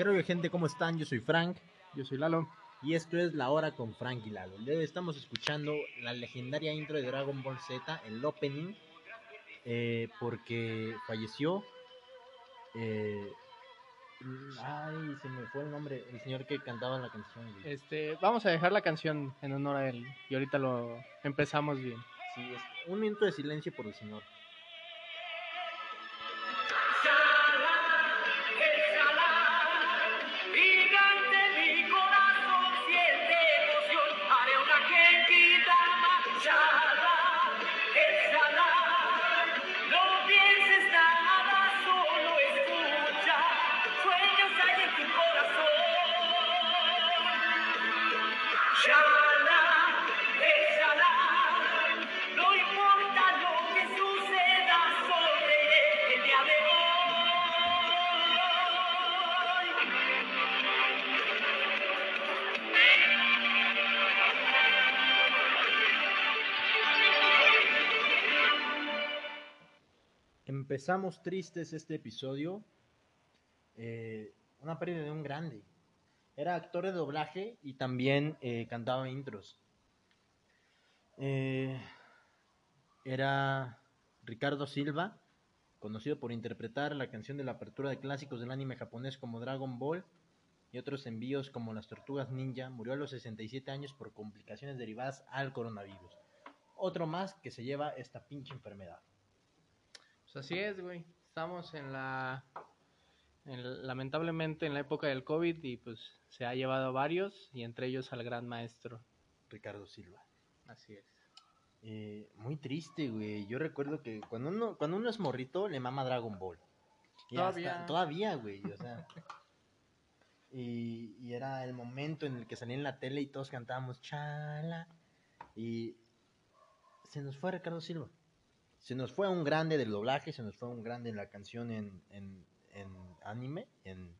¿Qué rollo gente? ¿Cómo están? Yo soy Frank Yo soy Lalo. y esto es La Hora con Frank y Lalo. Hoy estamos escuchando la legendaria intro de Dragon Ball Z, el opening, eh, porque falleció... eh, ay, se me fue el nombre, el señor que cantaba la canción. güey. Este, vamos a dejar la canción en honor a él y ahorita lo empezamos bien. Sí, un minuto de silencio por el señor. Empezamos tristes este episodio. eh, una pérdida de un grande. Era actor de doblaje y también eh, cantaba intros. Eh, era Ricardo Silva, conocido por interpretar la canción de la apertura de clásicos del anime japonés como Dragon Ball y otros envíos como Las Tortugas Ninja. Murió a los 67 años por complicaciones derivadas al coronavirus. Otro más que se lleva esta pinche enfermedad. Pues así es, güey. Estamos en la en- lamentablemente en la época del COVID y pues se ha llevado a varios y entre ellos al gran maestro. Ricardo Silva. Así es. Eh, muy triste, güey. Yo recuerdo que cuando uno, cuando uno es morrito, le mama Dragon Ball. Y Todavía. hasta- todavía, güey. O sea. y, y era el momento en el que salía en la tele y todos cantábamos chala. Y se nos fue Ricardo Silva. Se nos fue un grande del doblaje, se nos fue un grande en la canción en, en, en anime, en,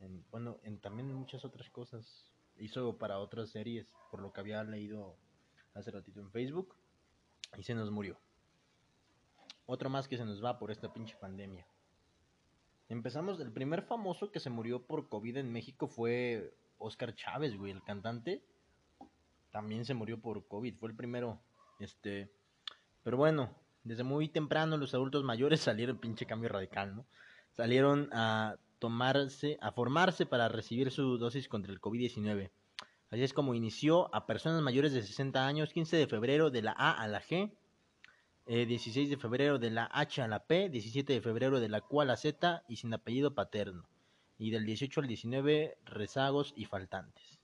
en- bueno, en también muchas otras cosas. Hizo para otras series, por lo que había leído hace ratito en Facebook y se nos murió. Otro más que se nos va por esta pinche pandemia. Empezamos, el primer famoso que se murió por COVID en México fue Oscar Chávez, güey, el cantante. También se murió por COVID, fue el primero. Este, pero bueno, desde muy temprano los adultos mayores salieron, pinche cambio radical, ¿no? Salieron a tomarse, a formarse para recibir su dosis contra el COVID-19. Así es como inició a personas mayores de 60 años, 15 de febrero de la A a la G, eh, 16 de febrero de la H a la P, 17 de febrero de la Q a la Z y sin apellido paterno. Y del 18 al 19 rezagos y faltantes.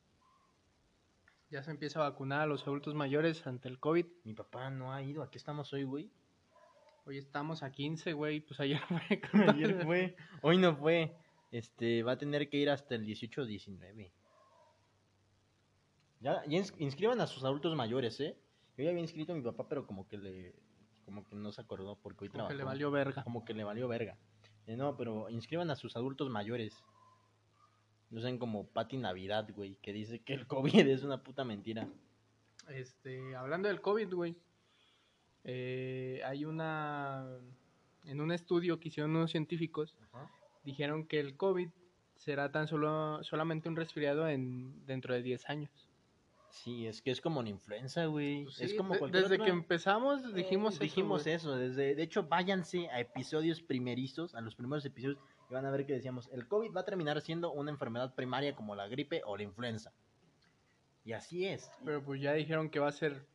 Ya se empieza a vacunar a los adultos mayores ante el COVID. Mi papá no ha ido, aquí estamos hoy, güey. Hoy estamos a 15, güey. Pues ayer fue. Ayer fue, hoy no fue. Este, va a tener que ir hasta el 18 o 19. Ya, ya ins- inscriban a sus adultos mayores, ¿eh? Yo ya había inscrito a mi papá, pero como que le, como que no se acordó porque hoy Como que le trabajó. valió verga. Como que le valió verga. Eh, no, pero inscriban a sus adultos mayores. No sean como Pati Navidad, güey, que dice que el COVID es una puta mentira. Este, hablando del COVID, güey. Eh, hay una. En un estudio que hicieron unos científicos, dijeron que el COVID será tan solo solamente un resfriado en dentro de 10 años. Sí, es que es como la influenza, güey. Pues es sí, como de- cualquier desde otra- que empezamos dijimos Eh, eso, dijimos güey. eso, desde, de hecho váyanse a episodios primerizos, a los primeros episodios y van a ver que decíamos, el COVID va a terminar siendo una enfermedad primaria como la gripe o la influenza. Y así es. Pero pues ya dijeron que va a ser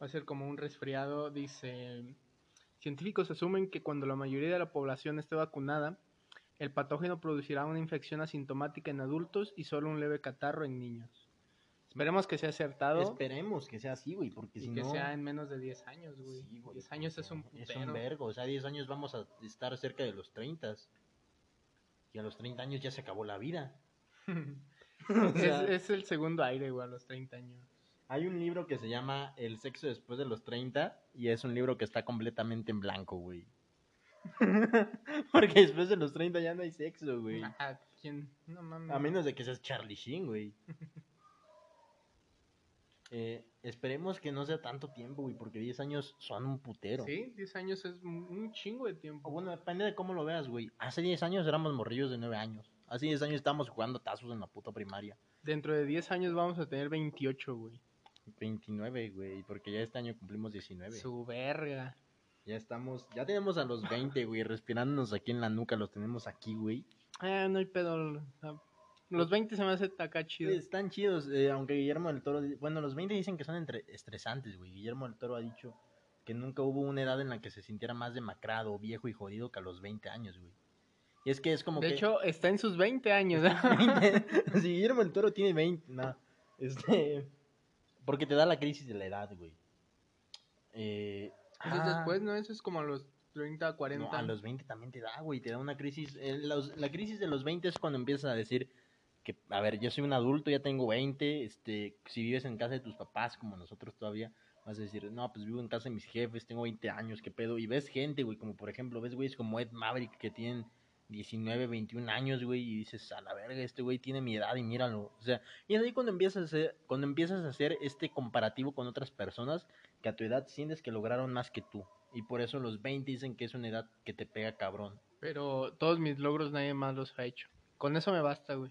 va a ser como un resfriado, dice científicos asumen que cuando la mayoría de la población esté vacunada, el patógeno producirá una infección asintomática en adultos y solo un leve catarro en niños. Esperemos que sea acertado Esperemos que sea así, güey, porque y si que no... sea en menos de 10 años, güey. Sí, güey, 10 años es un Es un vergo, o sea, 10 años vamos a estar cerca de los 30. Y a los 30 años ya se acabó la vida. O sea, es, es el segundo aire, güey, a los 30 años. Hay un libro que se llama El sexo después de los 30 y es un libro que está completamente en blanco, güey. Porque después de los 30 ya no hay sexo, güey. Ajá, ¿quién? No mames. A menos de que seas Charlie Sheen, güey. Eh, esperemos que no sea tanto tiempo, güey, porque 10 años son un putero. Sí, 10 años es un chingo de O tiempo. bueno, depende de cómo lo veas, güey. Hace 10 años éramos morrillos de 9 años. Hace 10 años estábamos jugando tazos en la puta primaria. Dentro de 10 años vamos a tener 28, güey. 29, güey, porque ya este año cumplimos 19. Su verga. Ya estamos, ya tenemos a los 20, güey, respirándonos aquí en la nuca, los tenemos aquí, güey. Ah, no hay pedo. Los 20 se me hace acá chido. Están chidos, eh, aunque Guillermo del Toro, bueno, los 20 dicen que son entre- estresantes, güey. Guillermo del Toro ha dicho que nunca hubo una edad en la que se sintiera más demacrado, viejo y jodido que a los 20 años, güey. Y es que es como De que... hecho, está en sus 20 años. ¿eh? 20, si Guillermo del Toro tiene 20, no. Este, porque te da la crisis de la edad, güey. Eh, Entonces ah, después, ¿no? Eso es como a los 30, 40. no, a los 20 también te da, güey, te da una crisis. eh, los- la crisis de los 20 es cuando empiezas a decir que, a ver, yo soy un adulto, ya tengo 20, este, si vives en casa de tus papás, como nosotros todavía, vas a decir, no, pues vivo en casa de mis jefes, tengo 20 años, qué pedo, y ves gente, güey, como por ejemplo, ves güeyes como Ed Maverick que tienen 19, 21 años, güey, y dices, a la verga, este güey tiene mi edad y míralo, o sea, y es ahí cuando empiezas a hacer, cuando empiezas a hacer este comparativo con otras personas que a tu edad sientes que lograron más que tú, y por eso los 20 dicen que es una edad que te pega cabrón. Pero todos mis logros nadie más los ha hecho. Con eso me basta, güey.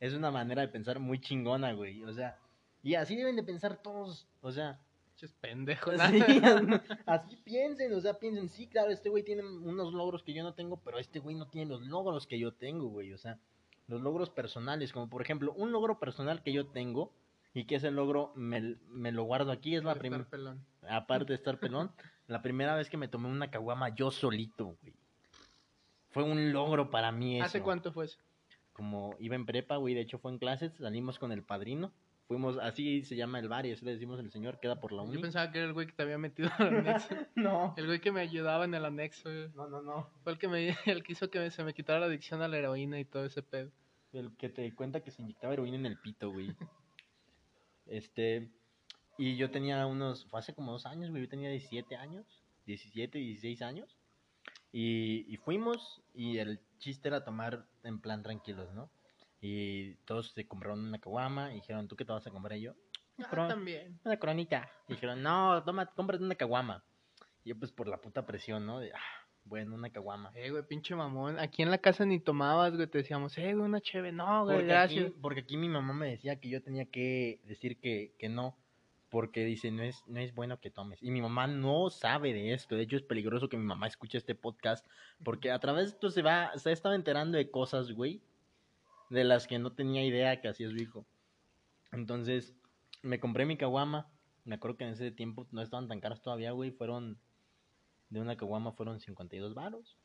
Es una manera de pensar muy chingona, güey, o sea, y así deben de pensar todos, o sea, Pinches pendejos. Sí, así piensen, o sea, piensen, sí, claro, este güey tiene unos logros que yo no tengo, pero este güey no tiene los logros que yo tengo, güey, o sea, los logros personales, como por ejemplo, un logro personal que yo tengo y que ese logro me, me lo guardo aquí, es la primera, aparte de estar pelón, la primera vez que me tomé una caguama yo solito, güey. Fue un logro para mí eso. ¿Hace cuánto fue eso? Como iba en prepa, güey, de hecho fue en clases, salimos con el padrino, fuimos, así se llama el bar y así le decimos el señor, queda por la uni. Yo pensaba que era el güey que te había metido al anexo. No, El güey que me ayudaba en el anexo. güey. no, no, no. Fue el que me el que hizo que se me quitara la adicción a la heroína y todo ese pedo. El que te cuenta que se inyectaba heroína en el pito, güey. Este. Y yo tenía unos. Fue hace como dos años, güey. Yo tenía 17 años. 17, 16 años. Y, y fuimos. Y el chiste era tomar en plan tranquilos, ¿no? Y todos se compraron una caguama. Y dijeron, ¿tú qué te vas a comprar? Y yo, Ah, también. una cronita. Y dijeron, no, toma, cómprate una caguama. Y yo, pues por la puta presión, ¿no? De, ah, bueno, una caguama. Eh, güey, pinche mamón. Aquí en la casa ni tomabas, güey. Te decíamos, eh, güey, una cheve. No, güey, Porque gracias. aquí, porque aquí mi mamá me decía que yo tenía que decir que, que no, porque dice, no es, no es bueno que tomes. Y mi mamá no sabe de esto, de hecho es peligroso que mi mamá escuche este podcast, porque a través de esto se va, se ha estado enterando de cosas, güey, de las que no tenía idea que hacía su hijo. Entonces, me compré mi caguama, me acuerdo que en ese tiempo no estaban tan caras todavía, güey, fueron, de una caguama fueron 52 varos.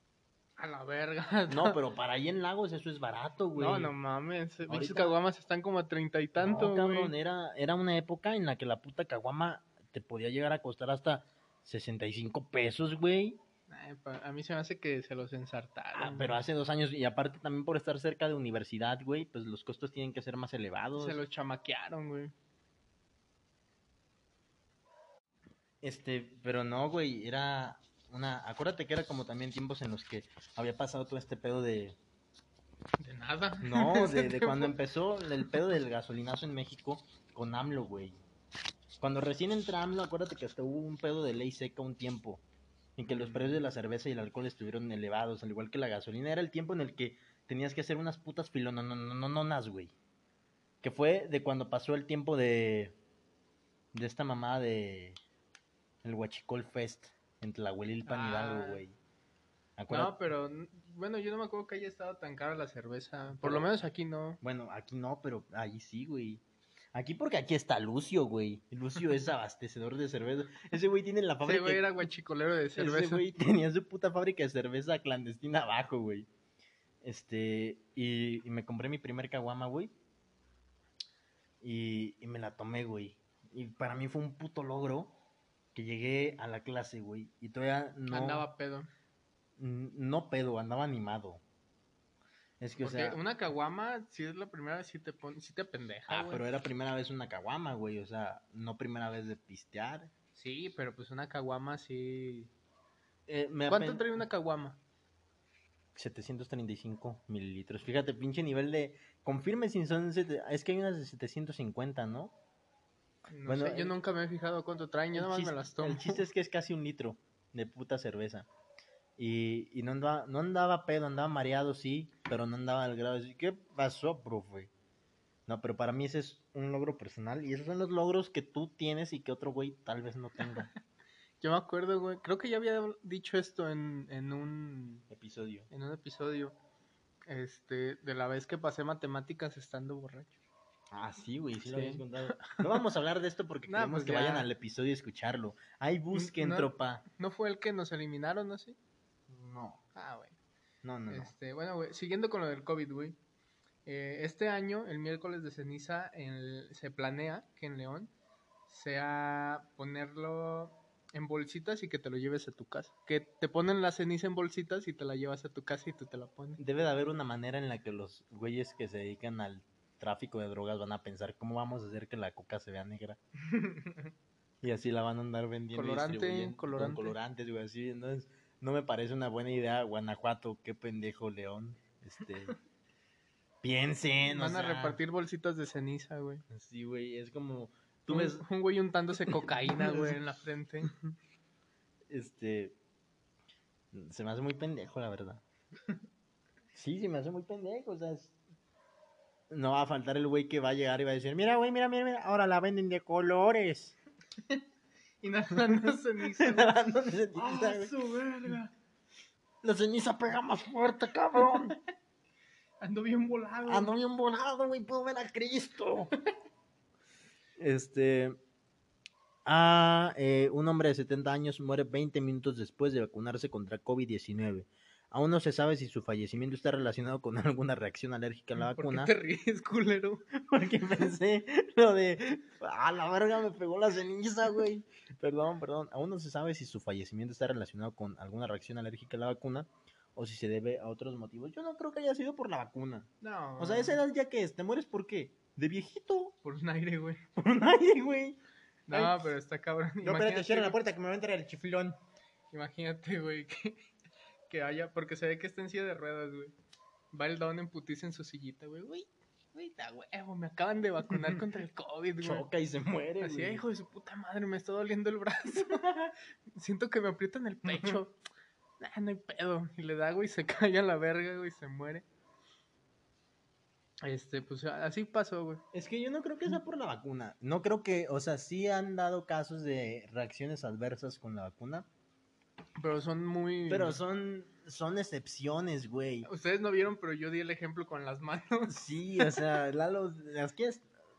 A la verga. No, pero para ahí en Lagos eso es barato, güey. No, no mames. Ahorita- caguamas están como a treinta y tanto, No, cabrón, güey. era, era una época en la que la puta caguama te podía llegar a costar hasta 65 pesos, güey. A mí se me hace que se los ensartaron. Ah, pero hace dos años, y aparte también por estar cerca de universidad, güey, pues los costos tienen que ser más elevados. Se los chamaquearon, güey. Este, pero no, güey, era una... Acuérdate que era como también tiempos en los que había pasado todo este pedo de... De nada. No, de, cuando empezó el pedo del gasolinazo en México con AMLO, güey. Cuando recién entra AMLO, acuérdate que hasta hubo un pedo de ley seca un tiempo. En que los precios de la cerveza y el alcohol estuvieron elevados, al igual que la gasolina. Era el tiempo en el que tenías que hacer unas putas filonononononas, güey. Que fue de cuando pasó el tiempo de... De esta mamá de... El Huachicol Fest en Tlahuelilpan, Ah. Hidalgo, güey. Acuérdate- No, pero bueno, yo no me acuerdo que haya estado tan cara la cerveza. Por lo menos aquí no. Bueno, aquí no, pero ahí sí, güey. Aquí porque aquí está Lucio, güey. Lucio es abastecedor de cerveza. Ese güey tiene la Ese fábrica. güey era guachicolero de Ese cerveza. güey tenía su puta fábrica de cerveza clandestina abajo, güey. Este, y, y me compré mi primer caguama, güey. Y, y me la tomé, güey. Y para mí fue un puto logro que llegué a la clase, güey. Y todavía no. Andaba pedo. No pedo, andaba animado. Es que, Porque o sea. una caguama, si es la primera vez, sí te, pon, sí te pendeja, Ah, güey. pero era primera vez una caguama, güey. O sea, no primera vez de pistear. Sí, pero pues una caguama sí... Eh, me ¿Cuánto apen- trae una caguama? 735 mililitros. Fíjate, pinche nivel de. Confirme si son. Es que hay unas de 750, ¿no? No Bueno, sé, yo el- nunca me he fijado cuánto traen, yo nada más me las tomo. El chiste es que es casi un litro de puta cerveza. Y, y no, andaba, no andaba pedo, andaba mareado, sí, pero no andaba al grado de decir, ¿qué pasó, profe? No, pero para mí ese es un logro personal y esos son los logros que tú tienes y que otro güey tal vez no tenga. Yo me acuerdo, güey. Creo que ya había dicho esto en, en un Episodio. en un episodio. Este, de la vez que pasé matemáticas estando borracho. Ah, sí, güey, sí, lo habías contado. No vamos a hablar de esto porque queremos pues que ya. vayan al episodio y escucharlo. Ahí busquen, no. tropa. ¿No fue el que nos eliminaron, así? No, Ah, güey. no, no. no. Este, bueno, güey, siguiendo con lo del COVID, güey. eh, este año, el miércoles de ceniza, el- se planea que en León sea ponerlo en bolsitas y que te lo lleves a tu casa. Que te ponen la ceniza en bolsitas y te la llevas a tu casa y tú te la pones. Debe de haber una manera en la que los güeyes que se dedican al tráfico de drogas van a pensar cómo vamos a hacer que la coca se vea negra. y así la van a andar vendiendo. y Colorante, distribuyendo con colorante. colorantes, güey, así. Entonces, no me parece una buena idea. Guanajuato, qué pendejo, León. Este. Piensen, o Van a sea, repartir bolsitas de ceniza, güey. Sí, güey, es como. Tú Un, ves, un güey untándose cocaína, güey, en la frente. este. Se me hace muy pendejo, la verdad. Sí, se me hace muy pendejo, o sea, es- No va a faltar el güey que va a llegar y va a decir, mira, güey, mira, mira, mira, ahora la venden de colores. Inhalando ceniza. Inhalando ceniza, ¡Ah, su verga! La ceniza pega más fuerte, cabrón. Ando bien volado. Ando bien volado, güey, puedo ver a Cristo. Este. Ah, eh, un hombre de 70 años muere 20 minutos después de vacunarse contra COVID-19. Aún no se sabe si su fallecimiento está relacionado con alguna reacción alérgica a la ¿Por vacuna. qué te ríes, culero? Porque pensé lo de. Ah, la verga, me pegó la ceniza, güey. Perdón, perdón. Aún no se sabe si su fallecimiento está relacionado con alguna reacción alérgica a la vacuna o si se debe a otros motivos. Yo no creo que haya sido por la vacuna. No. O sea, esa edad ya que es, ¿te mueres por qué? ¿De viejito? Por un aire, güey. Por un aire, güey. No, Ay. pero está cabrón. No, espérate, Imagínate, cierra la puerta que me va a entrar el chiflón. Imagínate, güey, que, que haya, porque se ve que está en silla de ruedas, güey. Va el don en putiza en su sillita, güey. Güey, güey, da huevo, me acaban de vacunar contra el COVID, güey. Choca y se muere, Así, güey. hijo de su puta madre, me está doliendo el brazo. Siento que me aprietan el pecho. Nah, no hay pedo. Y le da, güey, se cae a la verga, güey, se muere. Este, pues así pasó, güey. Es que yo no creo que sea por la vacuna. No creo que, o sea, sí han dado casos de reacciones adversas con la vacuna, Pero son muy. pero son, son excepciones, güey. Ustedes no vieron, pero yo di el ejemplo con las manos. Sí, o sea, Lalo, las que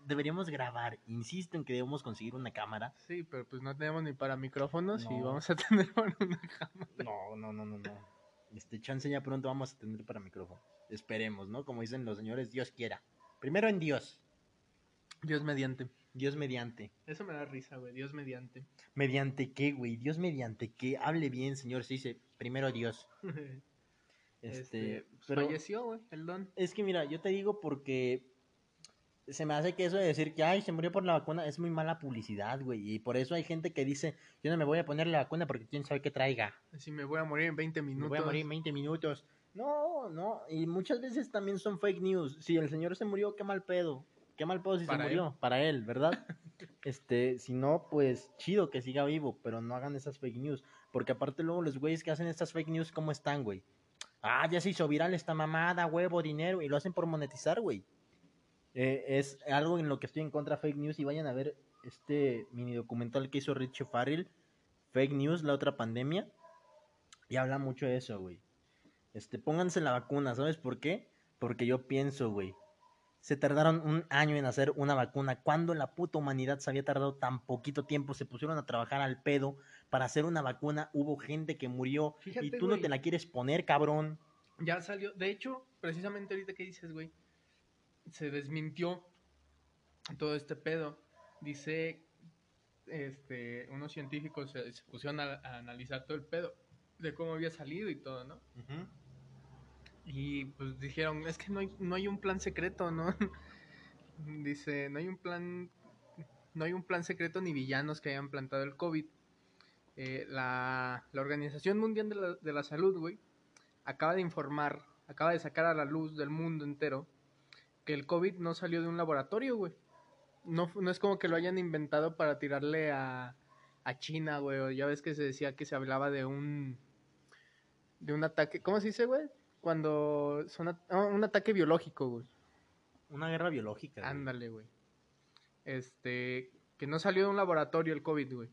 deberíamos grabar. Insisto en que debemos conseguir una cámara. Sí, pero pues no tenemos ni para micrófonos y vamos a tener para una cámara. No, no, no, no, no. Este chance ya pronto vamos a tener para micrófono. Esperemos, ¿no? Como dicen los señores, Dios quiera. Primero en Dios. Dios mediante. Dios mediante. Eso me da risa, güey. Dios mediante. ¿Mediante qué, güey? Dios mediante qué. Hable bien, señor. Se dice primero Dios. Este, Este, pues, pero Falleció, güey, el don. es que mira, yo te digo porque se me hace que eso de decir que ay, se murió por la vacuna es muy mala publicidad, güey. Y por eso hay gente que dice, yo no me voy a poner la vacuna porque quién sabe qué traiga. Así me voy a morir en 20 Me minutos. voy a morir en 20 minutos. No, no. Y muchas veces también son fake news. Si el señor se murió, qué mal pedo. Qué mal pedo si Para se él. murió. Para él, ¿verdad? este, si no, pues chido que siga vivo, pero no hagan esas fake news. Porque aparte luego los güeyes que hacen estas fake news, ¿cómo están, güey? Ah, ya se hizo viral esta mamada, huevo, dinero, y lo hacen por monetizar, güey. Eh, es algo en lo que estoy en contra fake news y vayan a ver este mini documental que hizo Richie Farrell, Fake News, la otra pandemia, y habla mucho de eso, güey. Este, pónganse la vacuna, ¿sabes por qué? Porque yo pienso, güey, se tardaron un año en hacer una vacuna. Cuando la puta humanidad se había tardado tan poquito tiempo, se pusieron a trabajar al pedo para hacer una vacuna. Hubo gente que murió Fíjate, y tú no te la quieres poner, cabrón. Ya salió. De hecho, precisamente ahorita que dices, güey, se desmintió todo este pedo. Dice, este, unos científicos se, se pusieron a, a analizar todo el pedo de cómo había salido y todo, ¿no? Y pues dijeron, es que no hay, no hay un plan secreto, ¿no? Dice, no hay un plan, no hay un plan secreto ni villanos que hayan plantado el COVID. Eh, la, la Organización Mundial de la, de la Salud, güey, acaba de informar, acaba de sacar a la luz del mundo entero que el COVID no salió de un laboratorio, güey. No, no es como que lo hayan inventado para tirarle a, a China, güey. Ya ves que se decía que se hablaba de un de un ataque, ¿cómo se dice, güey? Cuando son ah, un ataque biológico, güey. Una guerra biológica. Ándale, güey. Este, que no salió de un laboratorio el COVID, güey.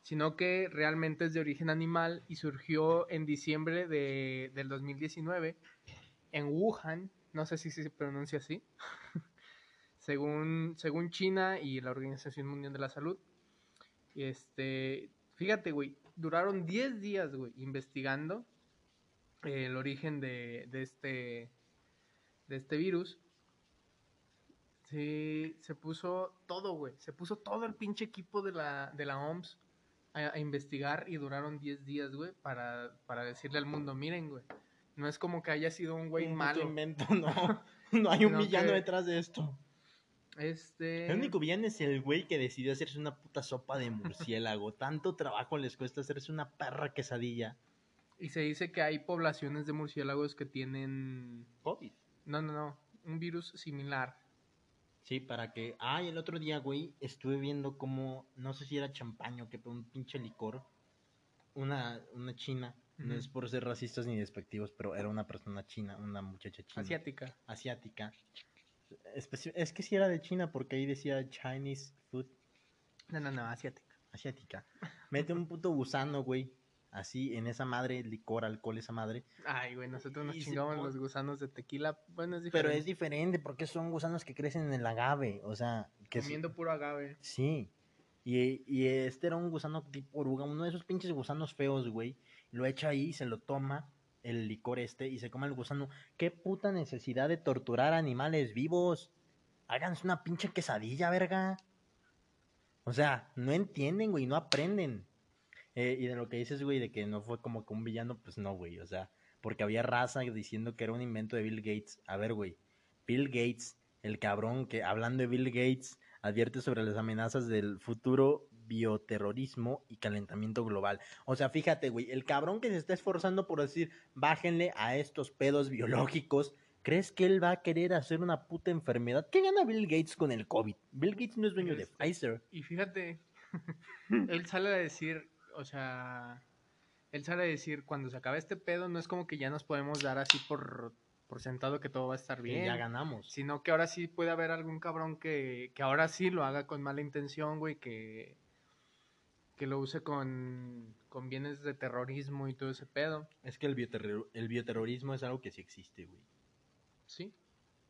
Sino que realmente es de origen animal y surgió en diciembre de, del 2019 en Wuhan, no sé si se pronuncia así, según, según China y la Organización Mundial de la Salud. Este, fíjate, güey, duraron 10 días, güey, investigando el origen de, de este, de este virus. Sí, se puso todo, güey. Se puso todo el pinche equipo de la, de la OMS a, a investigar y duraron 10 días, güey, para, para decirle al mundo, miren, güey. No es como que haya sido un güey malo. invento, no. No hay un villano que- detrás de esto. Este. El único villano es el güey que decidió hacerse una puta sopa de murciélago. Tanto trabajo les cuesta hacerse una perra quesadilla. Y se dice que hay poblaciones de murciélagos que tienen. COVID. No, no, no. Un virus similar. Sí, para que. Ay, el otro día, güey, estuve viendo como. No sé si era champaño, que un pinche licor. Una, una china. No es por ser racistas ni despectivos, pero era una persona china, una muchacha china. Asiática. Asiática. Especi- es que sí era de China, porque ahí decía Chinese food No, no, no, asiática. asiática. Mete un puto gusano, güey. Así, en esa madre, licor, alcohol, esa madre. Ay, güey, nosotros nos Y chingamos los gusanos de tequila. Bueno, es Pero diferente. es diferente, porque son gusanos que crecen en el agave. O sea, que es- Comiendo puro agave. Sí. Y, y este era un gusano tipo oruga, uno de esos pinches gusanos feos, güey. Lo echa ahí, se lo toma el licor este y se come el gusano. ¿Qué puta necesidad de torturar animales vivos? Háganse una pinche quesadilla, verga. O sea, no entienden, güey, no aprenden. Eh, y de lo que dices, güey, de que no fue como que un villano, pues no, güey. O sea, porque había raza diciendo que era un invento de Bill Gates. A ver, güey. Bill Gates, el cabrón que, hablando de Bill Gates, advierte sobre las amenazas del futuro bioterrorismo y calentamiento global. O sea, fíjate, güey, el cabrón que se está esforzando por decir, bájenle a estos pedos biológicos, ¿crees que él va a querer hacer una puta enfermedad? ¿Qué gana Bill Gates con el COVID? Bill Gates no es dueño de Este, Pfizer. Y fíjate, él sale a decir, o sea, él sale a decir, cuando se acabe este pedo, no es como que ya nos podemos dar así por, por sentado que todo va a estar que bien. ya ganamos. Sino que ahora sí puede haber algún cabrón que, que ahora sí lo haga con mala intención, güey, que, que lo use con, con bienes de terrorismo y todo ese pedo, Es que el, bioterror- el bioterrorismo es algo que sí existe, güey. ¿sí?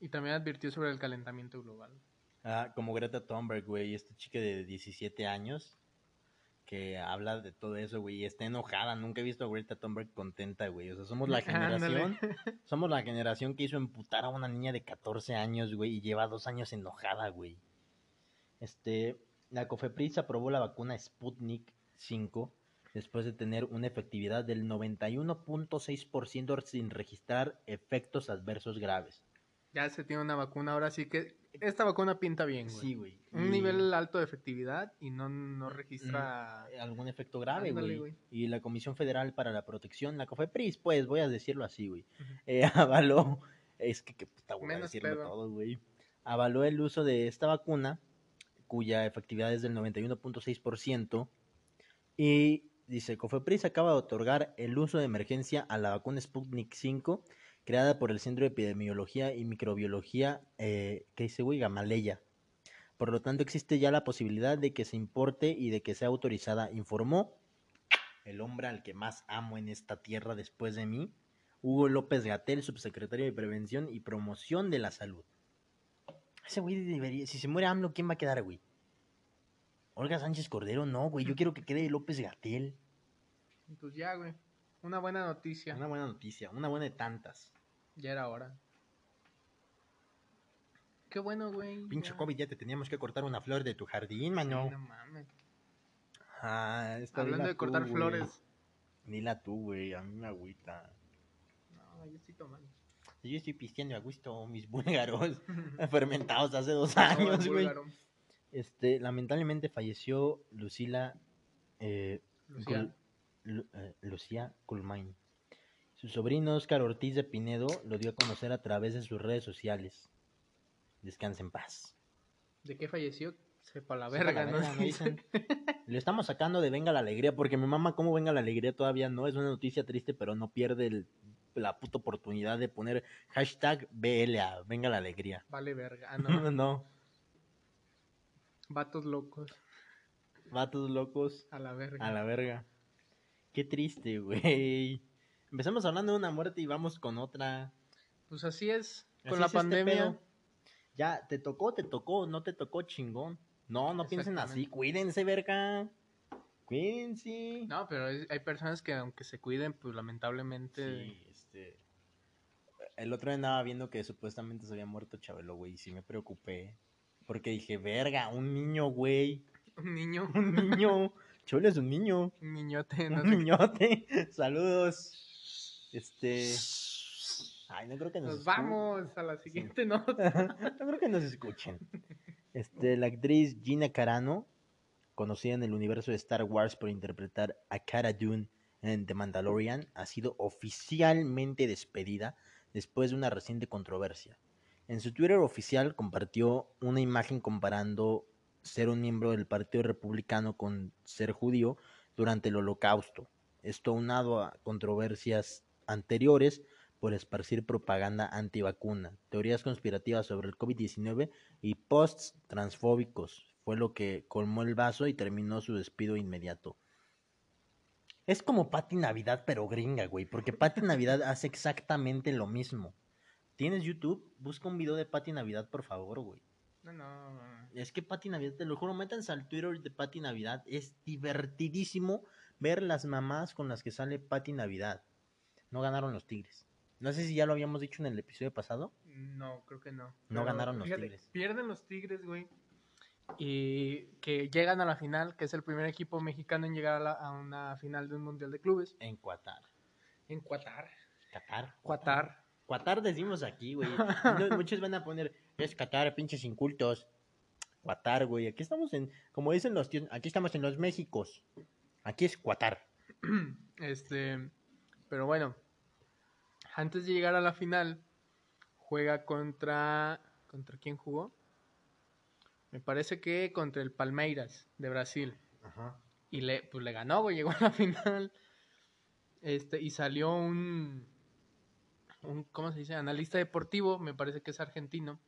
Y también advirtió sobre el calentamiento global. Ah, como Greta Thunberg, güey, esta chica de 17 años que habla de todo eso, güey, y está enojada. Nunca he visto a Greta Thunberg contenta, güey. O sea, somos la generación, Ándale. somos la generación que hizo emputar a una niña de 14 años, güey, y lleva dos años enojada, güey. Este, la COFEPRIS aprobó la vacuna Sputnik 5 después de tener una efectividad del 91.6% sin registrar efectos adversos graves. Ya se tiene una vacuna, ahora sí que esta vacuna pinta bien, güey. Sí, güey. Un y- nivel alto de efectividad y no, no registra... algún efecto grave, Ándale, güey. Y la Comisión Federal para la Protección, la COFEPRIS, pues, voy a decirlo así, güey. Eh, avaló, es que qué puta voy a Menos decirlo pedo. todo, güey. Avaló el uso de esta vacuna, cuya efectividad es del 91.6%, y dice, COFEPRIS acaba de otorgar el uso de emergencia a la vacuna Sputnik 5, creada por el Centro de Epidemiología y Microbiología, eh, que dice, güey, Gamaleya. Por lo tanto, existe ya la posibilidad de que se importe y de que sea autorizada, informó el hombre al que más amo en esta tierra después de mí, Hugo López Gatel, subsecretario de Prevención y Promoción de la Salud. Ese güey debería, si se muere AMLO, ¿quién va a quedar, güey? Olga Sánchez Cordero, no, güey, yo quiero que quede López Gatel. Pues ya, güey. Una buena noticia. Una buena noticia, una buena de tantas. Ya era hora. Qué bueno, güey. Pinche ya. COVID, ya te teníamos que cortar una flor de tu jardín, mano. no mames. Ah, esta Hablando de cortar güey. flores. Dila tú, güey, a mí me agüita. No, yo estoy tomando. Yo estoy pisteando a gusto mis búlgaros fermentados hace dos años, güey. Este, lamentablemente falleció Lucila eh, Lucía. Eh, Lucía Culmain. Su sobrino Oscar Ortiz de Pinedo lo dio a conocer a través de sus redes sociales. Descansa en paz. ¿De qué falleció? Sepa la Sepa verga, la verga, ¿no? Dicen. Le estamos sacando de Venga la Alegría, porque mi mamá, ¿cómo Venga la Alegría todavía no? Es una noticia triste, pero no pierde el- la puta oportunidad de poner hashtag BLA, Venga la Alegría. Vale verga. Ah, No, no. no. Vatos locos. Vatos locos A la verga. a la verga. Qué triste, güey. Empezamos hablando de una muerte y vamos con otra. Pues así es. Con Así la es este pandemia. Ya, te tocó, te tocó, no te tocó, chingón. No, no piensen así, cuídense, verga. Cuídense. No, pero hay, hay personas que aunque se cuiden, pues lamentablemente... Sí, este. El otro día andaba viendo que supuestamente se había muerto Chabelo, güey, y sí me preocupé. Porque dije, verga, un niño, güey. Un niño, Un niño. Chabelo es un niño. un niñote, no Un sé. niñote. Saludos. Este. Ay, no creo que nos. Nos vamos a la siguiente nota. no creo que nos escuchen. Este, la actriz Gina Carano, conocida en el universo de Star Wars por interpretar a Cara Dune en The Mandalorian, ha sido oficialmente despedida después de una reciente controversia. En su Twitter oficial compartió una imagen comparando ser un miembro del Partido Republicano con ser judío durante el Holocausto. Esto unado a controversias anteriores por esparcir propaganda antivacuna, teorías conspirativas sobre el COVID-19 y posts transfóbicos. Fue lo que colmó el vaso y terminó su despido inmediato. Es como Patti Navidad, pero gringa, güey, porque Patti Navidad hace exactamente lo mismo. ¿Tienes YouTube? Busca un video de Patti Navidad, por favor, güey. No, no. Es que Patti Navidad, te lo juro, métanse al Twitter de Patti Navidad. Es divertidísimo ver las mamás con las que sale Patti Navidad. No ganaron los Tigres. No sé si ya lo habíamos dicho en el episodio pasado. No, creo que no. No ganaron los Tigres. Pierden los Tigres, güey. Y que llegan a la final, que es el primer equipo mexicano en llegar a, la- a una final de un Mundial de Clubes. En Qatar. En Qatar. Qatar. Qatar. Qatar decimos aquí, güey. No, muchos van a poner, es Qatar, pinches incultos. Qatar, güey. Aquí estamos en, como dicen los tíos, aquí estamos en los Méxicos. Aquí es Qatar. Este, pero bueno, antes de llegar a la final, juega contra. ¿Contra quién jugó? Me parece que contra el Palmeiras de Brasil. Ajá. Y le, pues le ganó, güey, llegó a la final. Este, y salió un, un, ¿cómo se dice? Analista deportivo, me parece que es argentino,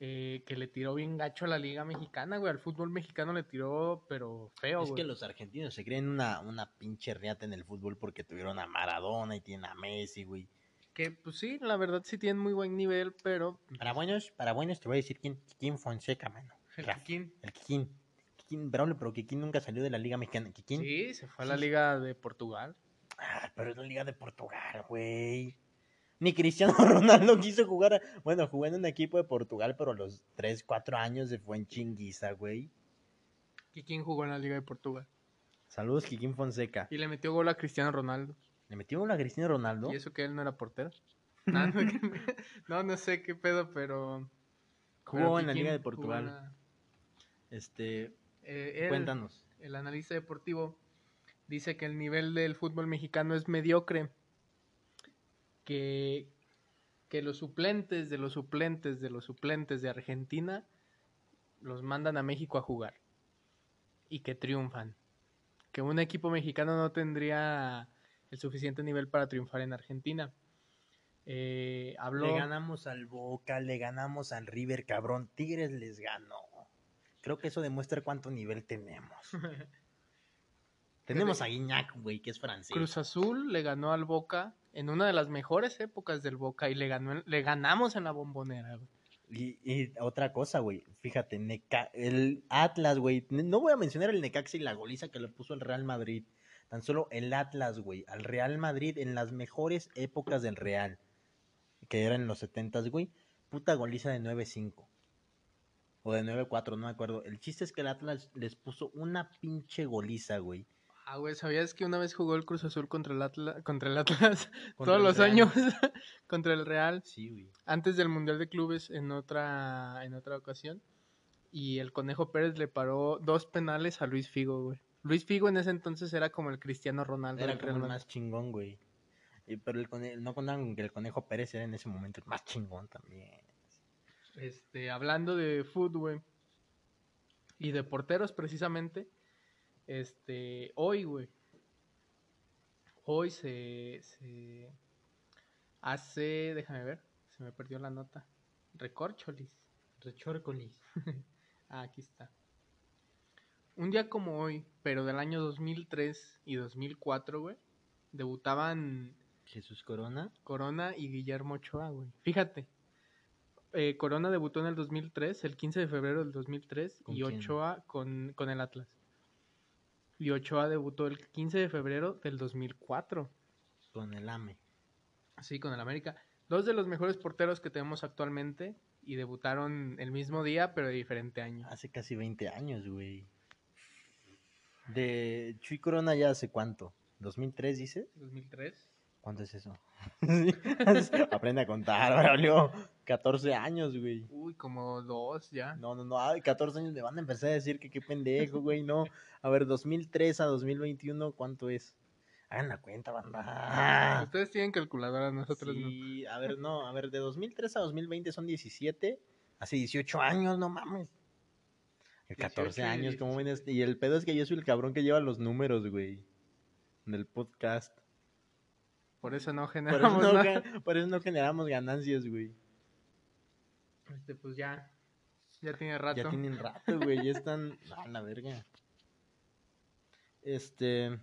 eh, que le tiró bien gacho a la liga mexicana, güey, al fútbol mexicano le tiró, pero feo, Es güey. que los argentinos se creen una, una pinche riata en el fútbol porque tuvieron a Maradona y tienen a Messi, güey. Que, pues sí, la verdad sí tienen muy buen nivel, pero... Para buenos, para buenos te voy a decir quién, quién Fonseca, mano. El Rafa, Kikín. El Kikín. Kikín, Braulio, pero Kikín nunca salió de la Liga Mexicana. Kikín. Sí, se fue a la liga de Portugal. Ah, pero es la Liga de Portugal, güey. Ni Cristiano Ronaldo quiso jugar. Bueno, jugó en un equipo de Portugal, pero a los 3, 4 años se fue en chinguiza, güey. Kikín jugó en la liga de Portugal. Saludos, Kikín Fonseca. Y le metió gol a Cristiano Ronaldo. ¿Le metió una a Cristiano Ronaldo? Y eso que él no era portero. No, no, no sé qué pedo, pero... Jugó pero en la Liga de Portugal. Este, Eh, él, cuéntanos. el analista deportivo, dice que el nivel del fútbol mexicano es mediocre. Que, que los suplentes de los suplentes de los suplentes de Argentina los mandan a México a jugar. Y que triunfan. Que un equipo mexicano no tendría el suficiente nivel para triunfar en Argentina. Eh, habló... Le ganamos al Boca, le ganamos al River, cabrón. Tigres les ganó. Creo que eso demuestra cuánto nivel tenemos. tenemos a Guiñac, güey, que es francés. Cruz Azul le ganó al Boca en una de las mejores épocas del Boca y le ganó le ganamos en la bombonera. güey. Y, y otra cosa, güey, fíjate, Neca- el Atlas, güey, no voy a mencionar el Necaxa y la goliza que le puso el Real Madrid, tan solo el Atlas, güey, al Real Madrid en las mejores épocas del Real, que era en los 70 güey, puta goliza de 9-5. O de 9-4, no me acuerdo. El chiste es que el Atlas les puso una pinche goliza, güey. Ah, güey, ¿sabías que una vez jugó el Cruz Azul contra el Atlas, contra el Atlas Contra todos el los Real. años contra el Real Sí, güey. antes del Mundial de Clubes en otra en otra ocasión y el Conejo Pérez le paró dos penales a Luis Figo, güey. Luis Figo en ese entonces era como el Cristiano Ronaldo Era como el más chingón, güey. Y- Pero el cone- no contaban con que el Conejo Pérez era en ese momento el más chingón también. Este, hablando de fútbol, güey. Y de porteros, precisamente, este, hoy, güey. Hoy se, se hace, déjame ver, se me perdió la nota. Recorcholis. Rechórcolis. Ah, aquí está. Un día como hoy, pero del año 2003 y 2004, güey, debutaban Jesús Corona. Corona y Guillermo Ochoa, güey. Fíjate. eh, Corona debutó en el 2003, el 15 de febrero del 2003, ¿Con y quién? Ochoa con, con el Atlas. Y Ochoa debutó el 15 de febrero del 2004, Con el AME. sí, con el América. Dos de los mejores porteros que tenemos actualmente y debutaron el mismo día, pero de diferente año. Hace casi 20 años, güey. De Chuy Corona ya hace cuánto? ¿2003 dice? 2003. ¿Cuánto es eso? Aprende a contar, Braulio. 14 años, güey. Uy, como dos ya. No, no, no, ay, 14 años me van a empezar a decir que qué pendejo, güey, no. A ver, 2003 a 2021, ¿cuánto es? Hagan la cuenta, banda. Ustedes tienen calculadora, nosotros no. Sí, a ver, no, a ver, de 2003 a 2020 son 17, hace 18 años, no mames. El 14 18 y años, ¿cómo ven 17? este? Y el pedo es que yo soy el cabrón que lleva los números, güey, del podcast. Por eso no Por eso generamos no, ga- por eso no generamos ganancias, güey. Este, pues ya. Ya tiene rato. Ya tienen rato, güey, ya están a la verga. Este...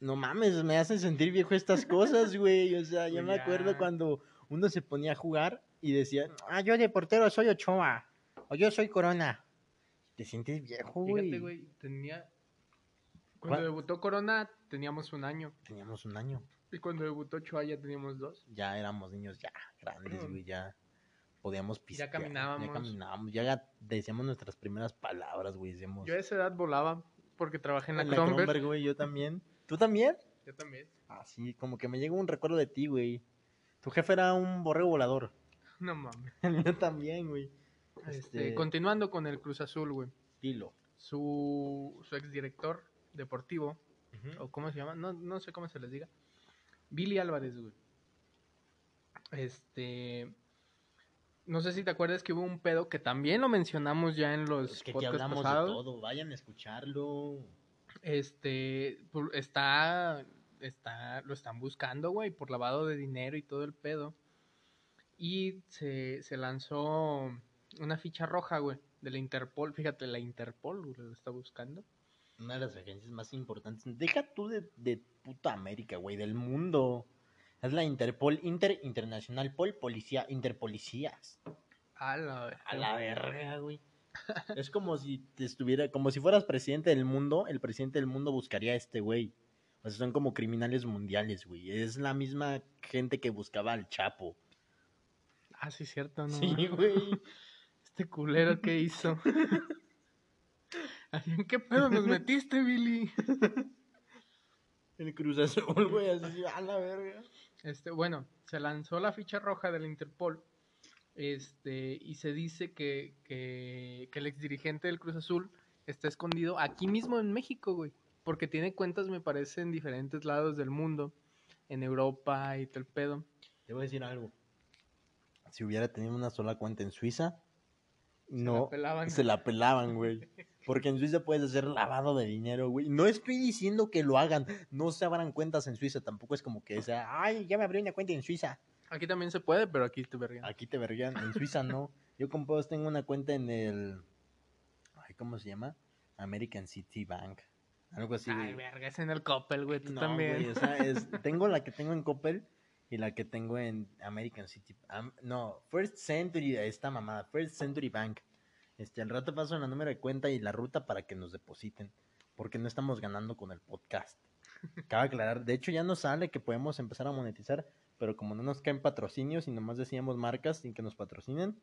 No mames, me hacen sentir viejo estas cosas, güey. O sea, yo Pues me acuerdo cuando uno se ponía a jugar y decía, ah, yo de portero soy Ochoa. O yo soy Corona. Te sientes viejo, güey. Fíjate, güey, tenía... Cuando ¿Cuál? debutó Corona teníamos un año. Teníamos un año. Y cuando debutó Ochoa ya teníamos dos. Ya éramos niños ya grandes, güey. Ya podíamos pistear. caminábamos. Ya caminábamos. Ya decíamos nuestras primeras palabras, güey. Decíamos... Yo a esa edad volaba porque trabajé en la, En la. Kronberg, güey, yo también. ¿Tú también? Yo también. Así, como que me llega un recuerdo de ti, güey. Tu jefe era un borrego volador. No mames. El mío también, güey. Este, Este, Continuando con el Cruz Azul, güey. Dilo. Su, su exdirector deportivo, o cómo se llama, no, no sé cómo se les diga. Billy Álvarez, güey. Este. No sé si te acuerdas que hubo un pedo que también lo mencionamos ya en los Es que aquí podcasts hablamos pasados. de todo. Vayan a escucharlo. Este, pu- está, está, lo están buscando, güey, por lavado de dinero y todo el pedo. Y se, se lanzó una ficha roja, güey, de la Interpol. Fíjate, la Interpol, güey, lo está buscando. Una de las agencias más importantes. Deja tú de, de puta América, güey, del mundo. Es la Interpol, Inter Internacional Pol Policía, Interpolicías. A la, A la verga, güey. Es como si te estuviera, como si fueras presidente del mundo, el presidente del mundo buscaría a este güey. O sea, son como criminales mundiales, güey. Es la misma gente que buscaba al Chapo. Ah, sí, cierto, ¿no? Sí, güey. Este culero que hizo. ¿En qué pedo nos metiste, Billy? El Cruz Azul, güey, así, a la verga. Este, bueno, se lanzó la ficha roja de la Interpol. Este, y se dice que, que, que el exdirigente del Cruz Azul está escondido aquí mismo en México, güey. Porque tiene cuentas, me parece, en diferentes lados del mundo. En Europa y todo el pedo. Te voy a decir algo. Si hubiera tenido una sola cuenta en Suiza, la no, pelaban. se la pelaban, güey. Porque en Suiza puedes hacer lavado de dinero, güey. No estoy diciendo que lo hagan. No se abran cuentas en Suiza. Tampoco es como que sea, ay, ya me abrí una cuenta en Suiza. Aquí también se puede, pero aquí te vergan. Aquí te vergan. En Suiza no. Yo con todos tengo una cuenta en el. Ay, ¿Cómo se llama? American City Bank. Algo así. Ay, güey. verga, es en el Coppel, güey, tú No, también. güey, o sea, es- tengo la que tengo en Coppel y la que tengo en American City. no, First Century, esta mamada, First Century Bank. Este, al rato paso la número de cuenta y la ruta para que nos depositen, porque no estamos ganando con el podcast. Cabe aclarar, de hecho ya nos sale que podemos empezar a monetizar, pero como no nos caen patrocinios y nomás decíamos marcas sin que nos patrocinen,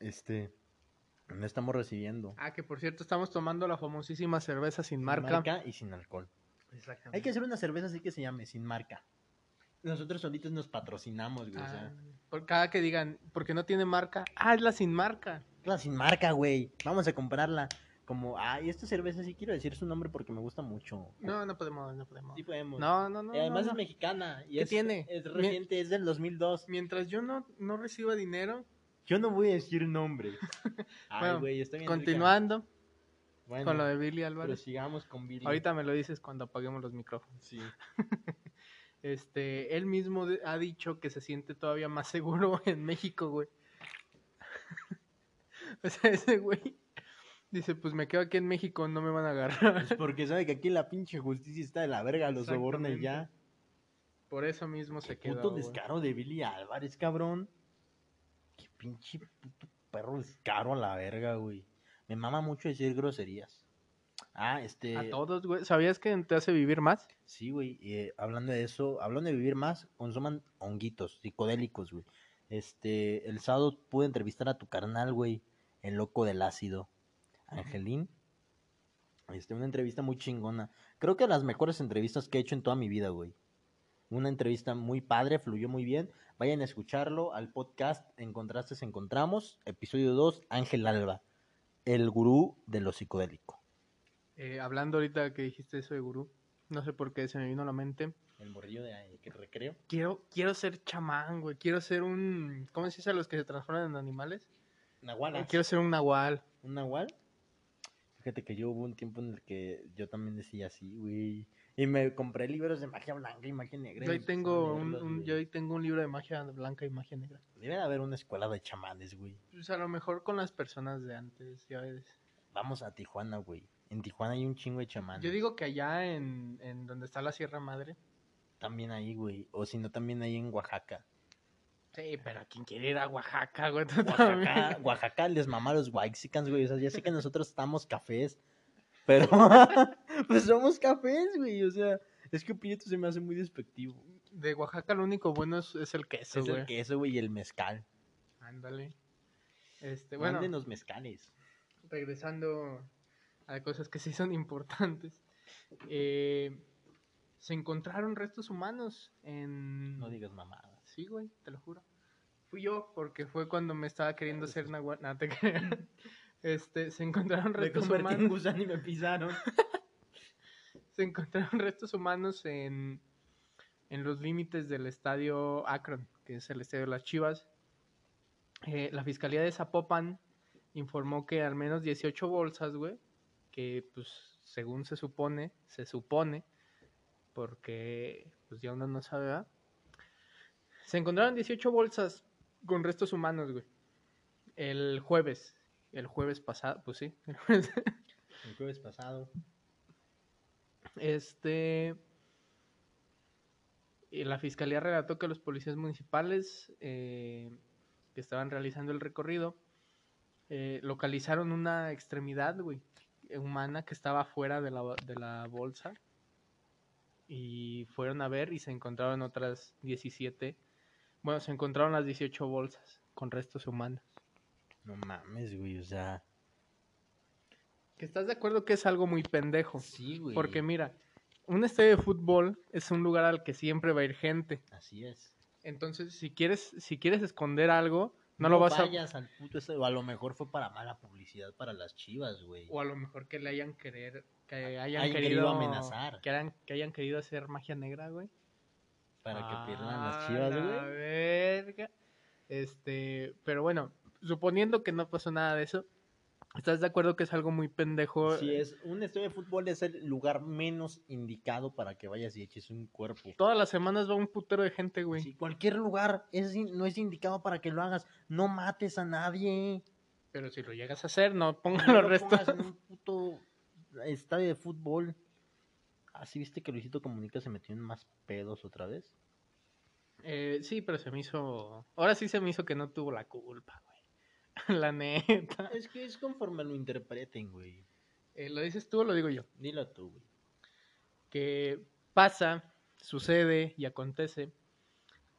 este, no estamos recibiendo. Ah, que por cierto, estamos tomando la famosísima cerveza sin Sin marca. y sin alcohol. Exactamente. Hay que hacer una cerveza así que se llame, sin marca. Nosotros solitos nos patrocinamos, güey. o sea, Ah, por cada que digan, porque no tiene marca, ah, es la sin marca. Sin marca, güey. Vamos a comprarla. Como, ay, esta cerveza sí quiero decir su nombre porque me gusta mucho. No, no podemos, no podemos. Sí podemos. No, no, no. Y además no, es mexicana. Y ¿Qué es, tiene? Es Mi- reciente, es del 2002. Mientras yo no, no reciba dinero, Yo no voy a decir nombre. Ay, Bueno, güey, está bien rica. Continuando Bueno, con lo de Billy pero Álvarez. sigamos con Billy. Ahorita me lo dices cuando apaguemos los micrófonos. Sí. Este, él mismo ha dicho que se siente todavía más seguro en México, güey. o sea, ese güey dice, pues me quedo aquí en México, no me van a agarrar. Pues porque sabe que aquí la pinche justicia está de la verga, los soborna y ya. Por eso mismo se quedó. Puto güey. descaro de Billy Álvarez, cabrón. Qué pinche puto perro descaro a la verga, güey. Me mama mucho decir groserías. Ah, este. A todos, güey. ¿Sabías que te hace vivir más? Sí, güey. eh, hablando de eso, hablando de vivir más, consuman honguitos, psicodélicos, güey. Este, el sábado pude entrevistar a tu carnal, güey, el loco del ácido, Angelín. Este, una entrevista muy chingona. Creo que las mejores entrevistas que he hecho en toda mi vida, güey. Una entrevista muy padre, fluyó muy bien. Vayan a escucharlo al podcast Encontraste, Encontramos, episodio 2, Ángel Alba, el gurú de lo psicodélico. Eh, hablando ahorita que dijiste eso de gurú, no sé por qué se me vino a la mente. El morrillo de que recreo. Quiero, quiero ser chamán, güey. Quiero ser un. ¿Cómo se dice a los que se transforman en animales? Nahuala. Eh, Quiero ser un nahual. ¿Un nahual? Fíjate que yo hubo un tiempo en el que yo también decía así, güey. Y me compré libros de magia blanca y magia negra. Yo ahí tengo un, un- yo ahí tengo un libro de magia blanca y magia negra. Debe de haber una escuela de chamanes, güey. Pues a lo mejor con las personas de antes, ya ves. Vamos a Tijuana, güey. En Tijuana hay un chingo de chamanes. Yo digo que allá en, en donde está la Sierra Madre. También ahí, güey. O si no, también ahí en Oaxaca. Sí, pero ¿quién quiere ir a Oaxaca, güey? Oaxaca. Oaxaca les mama a los Waxicans, güey. O sea, ya sé que nosotros estamos cafés. Pero, pues somos cafés, güey. O sea, es que Prieto se me hace muy despectivo. De Oaxaca lo único bueno es, es el queso, es güey. el queso, güey, y el mezcal. Ándale. Este, bueno, Mándenos mezcales. regresando a cosas que sí son importantes. Eh, se encontraron restos humanos en... No digas mamadas. Sí, güey, te lo juro. Fui yo, porque fue cuando me estaba queriendo hacer nahual. No, te. Este, se encontraron Me restos en humanos. gusano y me pisaron. Se encontraron restos humanos en, en los límites del estadio Akron, que es el estadio de las Chivas. Eh, la Fiscalía de Zapopan informó que al menos 18 bolsas, güey, que pues según se supone, se supone, porque pues ya uno no sabe, ¿verdad? Se encontraron 18 bolsas con restos humanos, güey. El jueves, el jueves pasado, pues sí, el jueves, El jueves pasado. Este. y la fiscalía relató que los policías municipales eh, que estaban realizando el recorrido eh, localizaron una extremidad, güey, humana que estaba fuera de la, de la bolsa. Y fueron a ver y se encontraron otras 17. Bueno, se encontraron las 18 bolsas con restos humanos. No mames, güey, o sea. Que estás de acuerdo que es algo muy pendejo. Sí, güey. Porque mira, un estadio de fútbol es un lugar al que siempre va a ir gente. Así es. Entonces, si quieres, si quieres esconder algo, no, lo vas a... vayas al puto estadio. O a lo mejor fue para mala publicidad para las chivas, güey. O a lo mejor que le hayan querer, que hayan, Hayan querido, querido amenazar. Que hayan, que hayan querido hacer magia negra, güey. Para que pierdan Ah, las chivas, la güey. verga. Este, pero bueno, suponiendo que no pasó nada de eso, ¿estás de acuerdo que es algo muy pendejo? Si es un estadio de fútbol es el lugar menos indicado para que vayas y eches un cuerpo. Todas las semanas va un putero de gente, güey. Si cualquier lugar es, no es indicado para que lo hagas, no mates a nadie. Pero si lo llegas a hacer, no pongan No los lo restos. en un puto estadio de fútbol. Así viste que Luisito Comunica se metió en más pedos otra vez. Eh, sí, pero se me hizo. Ahora sí se me hizo que no tuvo la culpa, güey. La neta. Es que es conforme lo interpreten, güey. Eh, ¿Lo dices tú o lo digo yo? Dilo tú, güey. Que pasa, sucede y acontece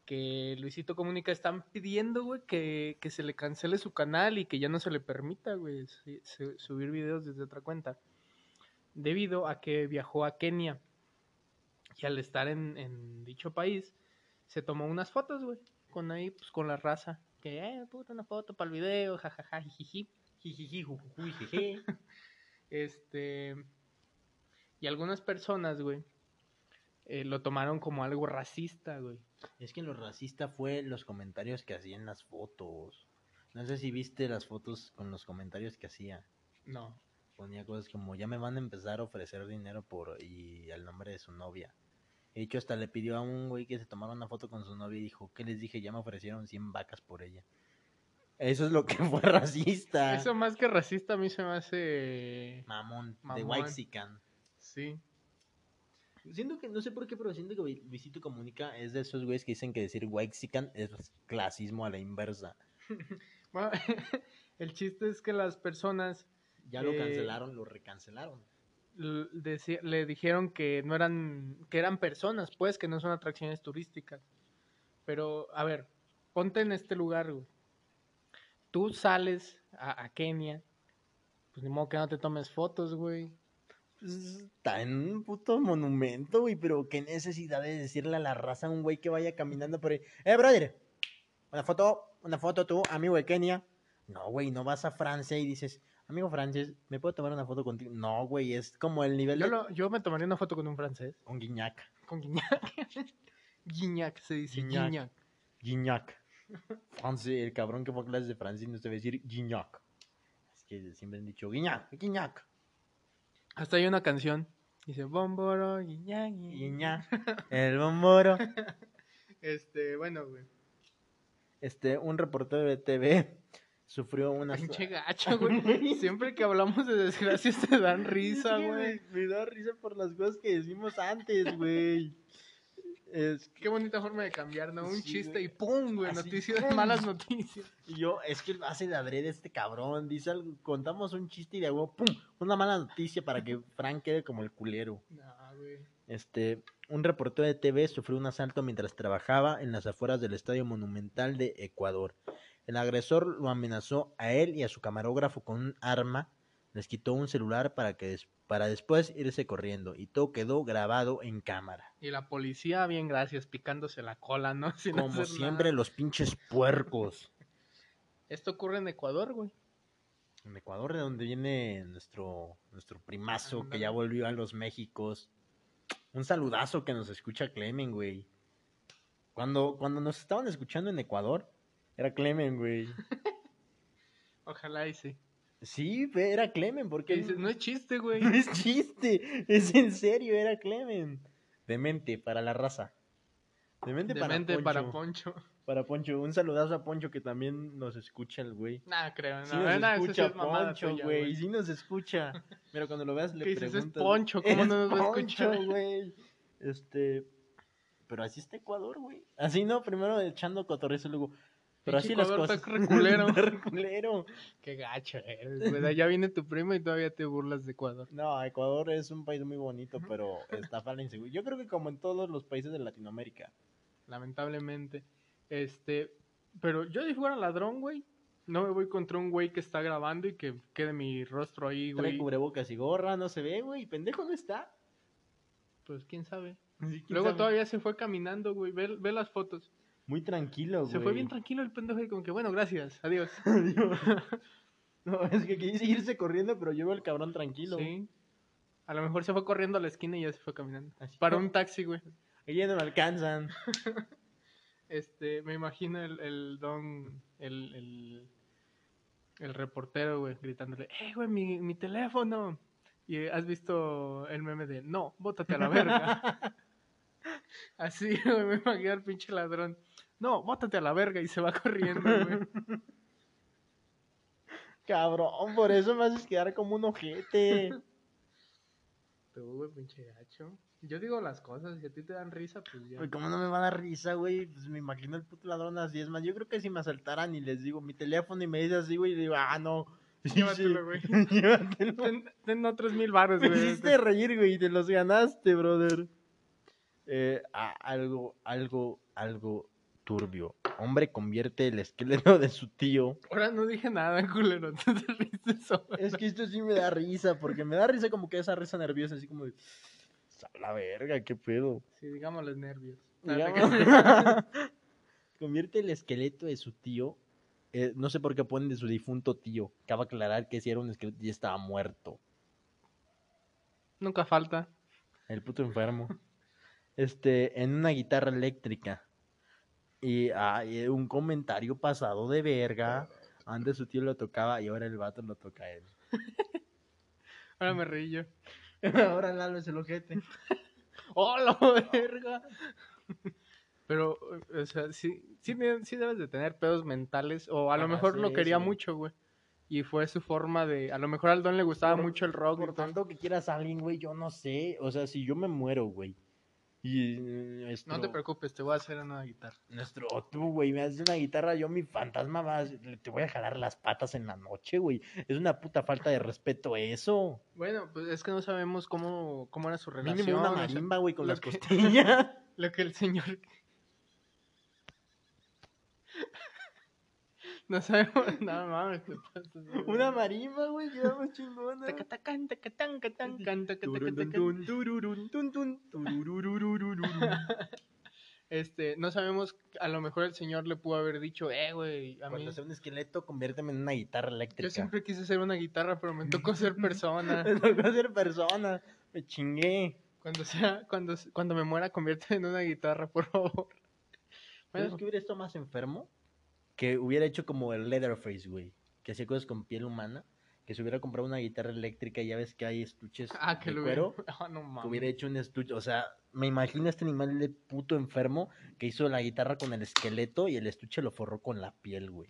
que Luisito Comunica están pidiendo, güey, que, que se le cancele su canal y que ya no se le permita, güey, su- su- subir videos desde otra cuenta. Debido a que viajó a Kenia y al estar en, en dicho país, se tomó unas fotos, güey, con ahí, pues con la raza. Que, eh, puta, una foto para el video, jajaja, jijiji. Jijiji, jujujuy, jeje. Este. Y algunas personas, güey, eh, lo tomaron como algo racista, güey. Es que lo racista fue los comentarios que hacían las fotos. No sé si viste las fotos con los comentarios que hacía. No. Ponía cosas como, ya me van a empezar a ofrecer dinero por... y el nombre de su novia. De hecho, hasta le pidió a un güey que se tomara una foto con su novia y dijo, ¿qué les dije? Ya me ofrecieron 100 vacas por ella. Eso es lo que fue racista. Eso más que racista a mí se me hace... Mamón, de. Waxican. Sí. Siento que, no sé por qué, pero siento que Luisito Comunica es de esos güeyes que dicen que decir Waxican es clasismo a la inversa. Bueno, el chiste es que las personas Ya lo Eh, cancelaron, lo recancelaron. l- deci- le dijeron que no eran, que eran personas, pues, que no son atracciones turísticas. Pero, a ver, ponte en este lugar, güey. Tú sales a, a Kenia, pues ni modo que no te tomes fotos, güey. Pues, está en un puto monumento, güey, pero qué necesidad de decirle a la raza a un güey que vaya caminando por ahí. Eh, brother, una foto, una foto tú, amigo de Kenia. No, güey, no vas a Francia y dices, amigo francés, ¿me puedo tomar una foto contigo? No, güey, es como el nivel Yo, de... lo- yo me tomaría una foto con un francés, Un guiñac. con Guiñac. Guiñac se dice, Guiñac. Guiñac. Francés, el cabrón que fue a clases de francés no se debe decir Gignac. Es que siempre han dicho Gignac, Gignac, Hasta hay una canción. Dice, bomboro, Guiñac. Gignac. El bomboro. Este, bueno, güey. Este, un reportero de TV sufrió una... Pinche gacho, güey. Siempre que hablamos de desgracias te dan risa, güey. Me, me da risa por las cosas que decimos antes, güey. Es que Qué bonita forma de cambiar, ¿no? Un Sí, chiste y ¡pum! güey. Noticias, ¡pum! malas noticias. y yo, es que lo hace de adrede este cabrón. Dice algo, contamos un chiste y de huevo, ¡pum! Una mala noticia para que Frank quede como el culero. No, güey. Este, un reportero de TV sufrió un asalto mientras trabajaba en las afueras del Estadio Monumental de Ecuador. El agresor lo amenazó a él y a su camarógrafo con un arma, les quitó un celular para que des- para después irse corriendo y todo quedó grabado en cámara. Y la policía, bien gracias, picándose la cola, ¿no? Sin Como siempre nada. los pinches puercos. Esto ocurre en Ecuador, güey. En Ecuador de donde viene nuestro nuestro primazo que ya volvió a los Méxicos. Un saludazo que nos escucha Clemen, güey. Cuando, cuando nos estaban escuchando en Ecuador, era Clemen, güey. Ojalá y sí. Sí, era Clemen, porque Que dices, no es chiste, güey. no es chiste, es en serio, era Clemen. Demente para la raza. Demente, Demente para, para Poncho, Poncho. para Poncho. Un saludazo a Poncho que también nos escucha el güey. Nada, creo. No, Sí nos eso sí escucha es mamada Poncho, güey. Sí nos escucha. Pero cuando lo veas le ¿Qué dices? Es preguntas. Poncho, ¿cómo "Es no nos va a Poncho, escuchar?" güey. Este... Pero así está Ecuador, güey. Así no, primero echando cotorrezo, luego... Pero así las Ecuador cosas. está reculero. Está reculero. Qué gacho eres, güey. Ya viene tu primo y todavía te burlas de Ecuador. No, Ecuador es un país muy bonito, pero está para la inseguro. Yo creo que como en todos los países de Latinoamérica. lamentablemente. Este, pero yo si fuera ladrón, güey, no me voy contra un güey que está grabando y que quede mi rostro ahí, Trae güey. cubrebocas y gorra, no se ve, güey. Pendejo no está. Pues quién sabe. Sí, quién Luego sabe. todavía se fue caminando, güey. Ve, ve las fotos. Muy tranquilo, güey. Se fue bien tranquilo el pendejo y como que, bueno, gracias, adiós. no, es que quise irse corriendo, pero yo veo al cabrón tranquilo. Sí. A lo mejor se fue corriendo a la esquina y ya se fue caminando. Así Para un taxi, güey. Ahí ya no me alcanzan. Este, me imagino el, el don, el, el, el reportero, güey, gritándole, ¡eh, güey, mi, mi teléfono! Y eh, has visto el meme de, no, bótate a la verga. Así, güey, me imagino al pinche ladrón. No, bótate a la verga y se va corriendo, güey. Cabrón, por eso me haces quedar como un ojete. Tú, güey, pinche gacho. Yo digo las cosas, si a ti te dan risa, pues ya. Güey, ¿Cómo no me va a dar risa, güey? Pues me imagino el puto ladrón así. Es más, yo creo que si me asaltaran y les digo mi teléfono y me dice así, güey, y digo, ah, no. Llévatelo, güey. Llévatelo. Ten, ten otros mil baros, Me güey. hiciste reír, güey, y te los ganaste, brother. Eh, ah, algo, algo, algo turbio. Hombre convierte el esqueleto de su tío. Ahora no dije nada, culero. Te solo. Es que esto sí me da risa, porque me da risa como que esa risa nerviosa, así como de... "A la verga, qué pedo. Sí, digamos los nervios. Digamos- Convierte el esqueleto de su tío. eh, no sé por qué ponen de su difunto tío. Cabe aclarar que si era un esqueleto y estaba muerto. Nunca falta. El puto enfermo. Este, en una guitarra eléctrica. Y hay un comentario pasado de verga Antes su tío lo tocaba y ahora el vato lo toca a él. Ahora me reí yo. ahora Lalo es el ojete. ¡Oh, la verga! Pero, o sea, sí, sí, me- sí debes de tener pedos mentales. O a lo mejor lo quería mucho, güey. Y fue su forma de. A lo mejor al Don le gustaba Por- mucho el rock. Por tanto que quieras a alguien, güey, yo no sé. O sea, si yo me muero, güey. Y No te preocupes, te voy a hacer una guitarra. nuestro, tú, güey, me haces una guitarra, yo mi fantasma vas, te voy a jalar las patas en la noche, güey. Es una puta falta de respeto eso. Bueno, pues es que no sabemos cómo, cómo era su relación. Mínimo una marimba, güey, con las que- costillas. Lo que el señor. No sabemos. No mames, de verga. una marimba, güey, quedamos chingona. Tacatacán, tacatán, catán, can, tacatacatacán. Turun, tun, tururun, tun, tun, turururururururu. Este, no sabemos, a lo mejor el señor le pudo haber dicho, eh, güey, a mí. Cuando sea un esqueleto, conviérteme en una guitarra eléctrica. Yo siempre quise ser una guitarra, pero me tocó ser persona. Me tocó ser persona. Me chingué. Cuando sea, cuando, cuando me muera, conviérteme en una guitarra, por favor. ¿Sabes Bueno, qué hubiera estado más enfermo? Que hubiera hecho como el Leatherface, güey. Que hacía cosas con piel humana. Que se hubiera comprado una guitarra eléctrica y ya ves que hay estuches ah, que de lo hubiera. cuero. Ah, no Que mames. hubiera hecho un estuche. O sea, me imagino a este animal de puto enfermo que hizo la guitarra con el esqueleto y el estuche lo forró con la piel, güey.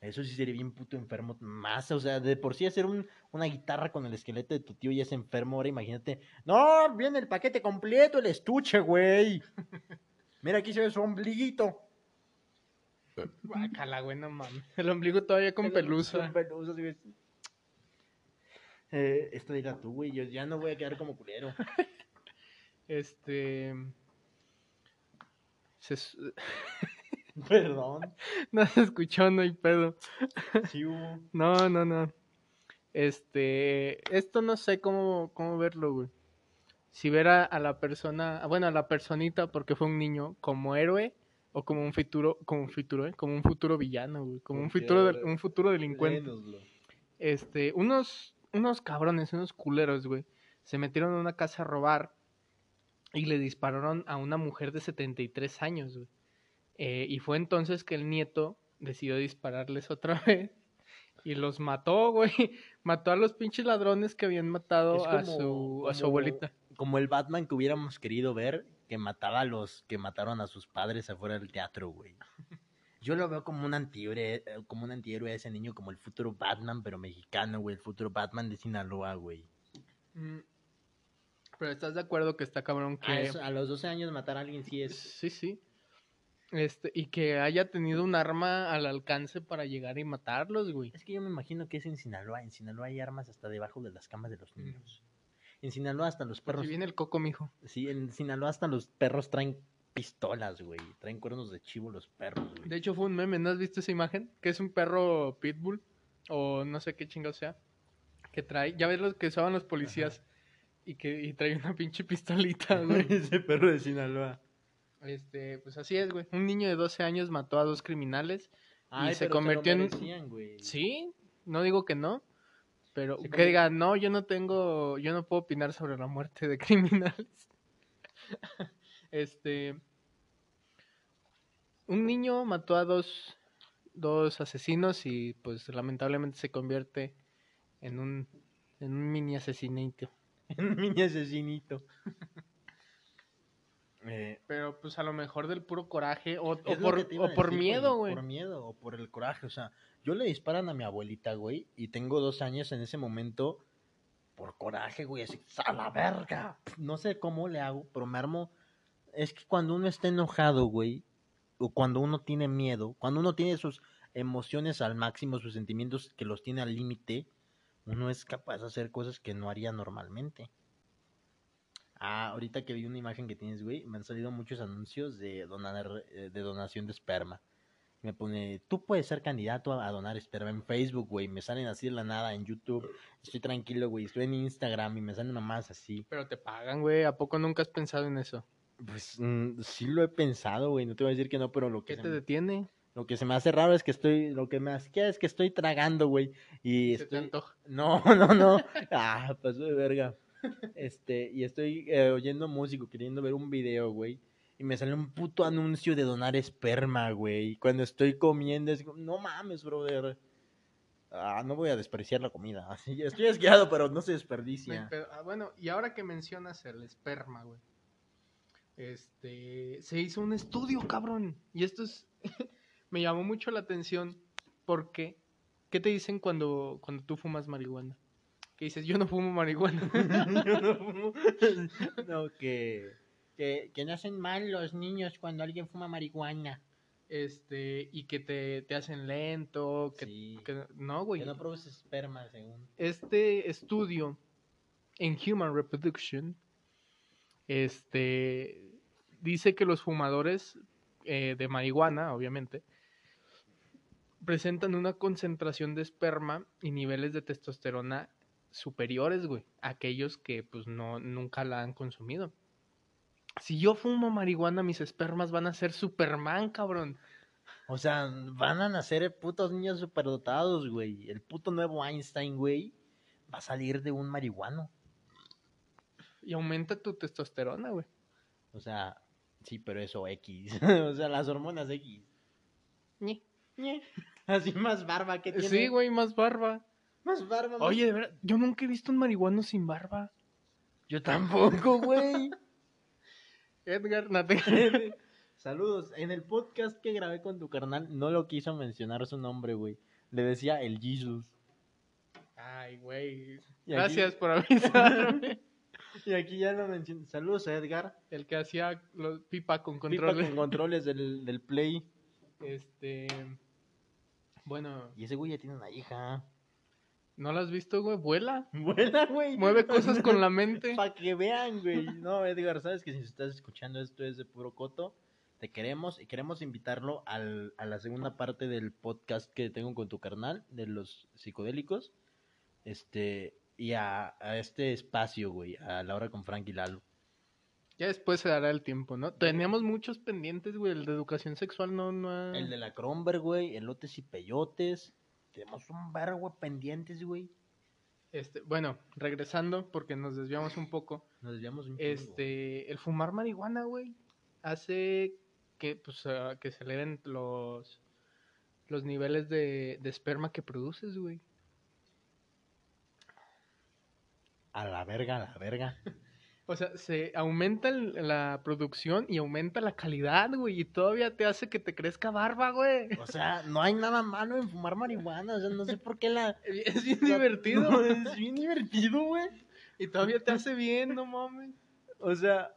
Eso sí sería bien puto enfermo. Más, o sea, de por sí hacer un- una guitarra con el esqueleto de tu tío ya es enfermo. Ahora imagínate. No, viene el paquete completo, el estuche, güey. Mira, aquí se ve su ombliguito. Guácala, güey, no mames. El ombligo todavía con pelusa. Con pelusa, sí. Eh, esto diga tú, güey. Yo ya no voy a quedar como culero. Este. se Perdón. no se escuchó, no hay pedo. Sí hubo. No, no, no. Este. Esto no sé cómo, cómo verlo, güey. Si ver a, a la persona. Bueno, a la personita, porque fue un niño, como héroe. O como un futuro, como un futuro, ¿eh? Como un futuro villano, güey. Como un futuro, de- un futuro delincuente. Este, unos, unos cabrones, unos culeros, güey, se metieron a una casa a robar y le dispararon a una mujer de 73 años, güey. Eh, y fue entonces que el nieto decidió dispararles otra vez y los mató, güey. Mató a los pinches ladrones que habían matado a, su, a su abuelita. Como el Batman que hubiéramos querido ver, que mataba a los que mataron a sus padres afuera del teatro, güey. Yo lo veo como un antihéroe, eh, como un antihéroe de ese niño, como el futuro Batman, pero mexicano, güey. El futuro Batman de Sinaloa, güey. Mm. Pero estás de acuerdo que está cabrón que... A, eso- a los 12 años matar a alguien sí es... Sí, sí. Este, y que haya tenido un arma al alcance para llegar y matarlos, güey. Es que yo me imagino que es en Sinaloa. En Sinaloa hay armas hasta debajo de las camas de los niños. En Sinaloa hasta los perros... viene el coco, mijo. Sí, en Sinaloa hasta los perros traen pistolas, güey. Traen cuernos de chivo los perros, güey. De hecho, fue un meme, ¿no has visto esa imagen? Que es un perro pitbull, o no sé qué chingado sea, que trae, ya ves los que usaban los policías, y que y trae una pinche pistolita, güey. Ese perro de Sinaloa. Este, pues así es, güey. Un niño de 12 años mató a dos criminales. Ay, se pero convirtió en- lo merecían, güey. Sí, no digo que no, pero que diga, no, yo no tengo, yo no puedo opinar sobre la muerte de criminales. este, un niño mató a dos, dos asesinos y pues lamentablemente se convierte en un, en un mini asesinito. Un mini asesinito. Eh, Pero pues a lo mejor del puro coraje o, por, o decir, miedo, güey, güey. Por miedo o por el coraje. O sea, yo le disparan a mi abuelita, güey, y tengo dos años en ese momento por coraje, güey, así, ¡a la verga! No sé cómo le hago, pero me armo. Es que cuando uno está enojado, güey, o cuando uno tiene miedo, cuando uno tiene sus emociones al máximo, sus sentimientos que los tiene al límite, uno es capaz de hacer cosas que no haría normalmente. Ah, ahorita que vi una imagen que tienes, güey, me han salido muchos anuncios de donar, eh, de donación de esperma. Me pone, tú puedes ser candidato a, donar esperma en Facebook, güey. Me salen así de la nada en YouTube. Estoy tranquilo, güey. Estoy en Instagram y me salen mamás así. Pero te pagan, güey. ¿A poco nunca has pensado en eso? Pues mm, sí lo he pensado, güey. No te voy a decir que no, pero lo que, ¿Qué te me- detiene? lo que se me hace raro es que estoy, lo que me asquea es que estoy tragando, güey. Y ¿Se te estoy, antoja? no, no, no. Ah, pasó de verga. Este, y estoy eh, oyendo música, queriendo ver un video, güey. y me sale un puto anuncio de donar esperma, güey. Cuando estoy comiendo, es como, no mames, brother. Ah, no voy a despreciar la comida. Así, estoy asqueado, pero no se desperdicia. pedo. Ah, bueno, y ahora que mencionas el esperma, güey. Este, se hizo un estudio, cabrón. Y esto es, me llamó mucho la atención porque, ¿qué te dicen cuando, cuando tú fumas marihuana? Que dices, yo no fumo marihuana. Yo no fumo. No, que, que, que nacen mal los niños cuando alguien fuma marihuana. Este, y que te, te hacen lento, que, Sí. que- no, güey. Que no produces esperma, según. este estudio en Human Reproduction este, dice que los fumadores eh, de marihuana, obviamente, presentan una concentración de esperma y niveles de testosterona superiores, güey, a aquellos que pues no, nunca la han consumido. Si yo fumo marihuana, mis espermas van a ser Superman, cabrón. O sea, van a nacer putos niños superdotados, güey. El puto nuevo Einstein, güey, va a salir de un marihuano. Y aumenta tu testosterona, güey. O sea, sí, pero eso X. o sea, las hormonas X. Ñe. Así más barba que tiene. Sí, güey, más barba. Más barba. más- Oye, de verdad, yo nunca he visto un marihuano sin barba. yo tampoco, güey. Edgar, no te- Saludos. En el podcast que grabé con tu carnal, no lo quiso mencionar su nombre, güey. Le decía el Jesus. Ay, güey. Aquí- Gracias por avisarme. Y aquí ya lo mencioné. Saludos a Edgar. El que hacía los pipa con Pipa control. con controles del, del Play. Este. Bueno, Y ese güey ya tiene una hija. ¿No lo has visto, güey? Vuela. Buena, güey. Mueve cosas con la mente. Para que vean, güey. No, Edgar, sabes que si estás escuchando esto es de puro coto. Te queremos y queremos invitarlo al, a la segunda parte del podcast que tengo con tu carnal de los psicodélicos. Este, y a, a este espacio, güey, a la hora con Frank y Lalo. Ya después se dará el tiempo, ¿no? Teníamos muchos pendientes, güey. El de educación sexual no, no ha... El de la Kronberg, güey, elotes y peyotes. Tenemos un vergo pendientes, güey. Este, bueno, regresando, porque nos desviamos un poco. Nos desviamos un chingo. Este, el fumar marihuana, güey, hace que, pues, ah, que se eleven los, los niveles de, de esperma que produces, güey. A la verga, a la verga. O sea, se aumenta la producción y aumenta la calidad, güey, y todavía te hace que te crezca barba, güey. O sea, no hay nada malo en fumar marihuana. O sea, no sé por qué la. Es bien la- divertido. No, es bien divertido, güey. Y todavía te hace bien, no mames. O sea,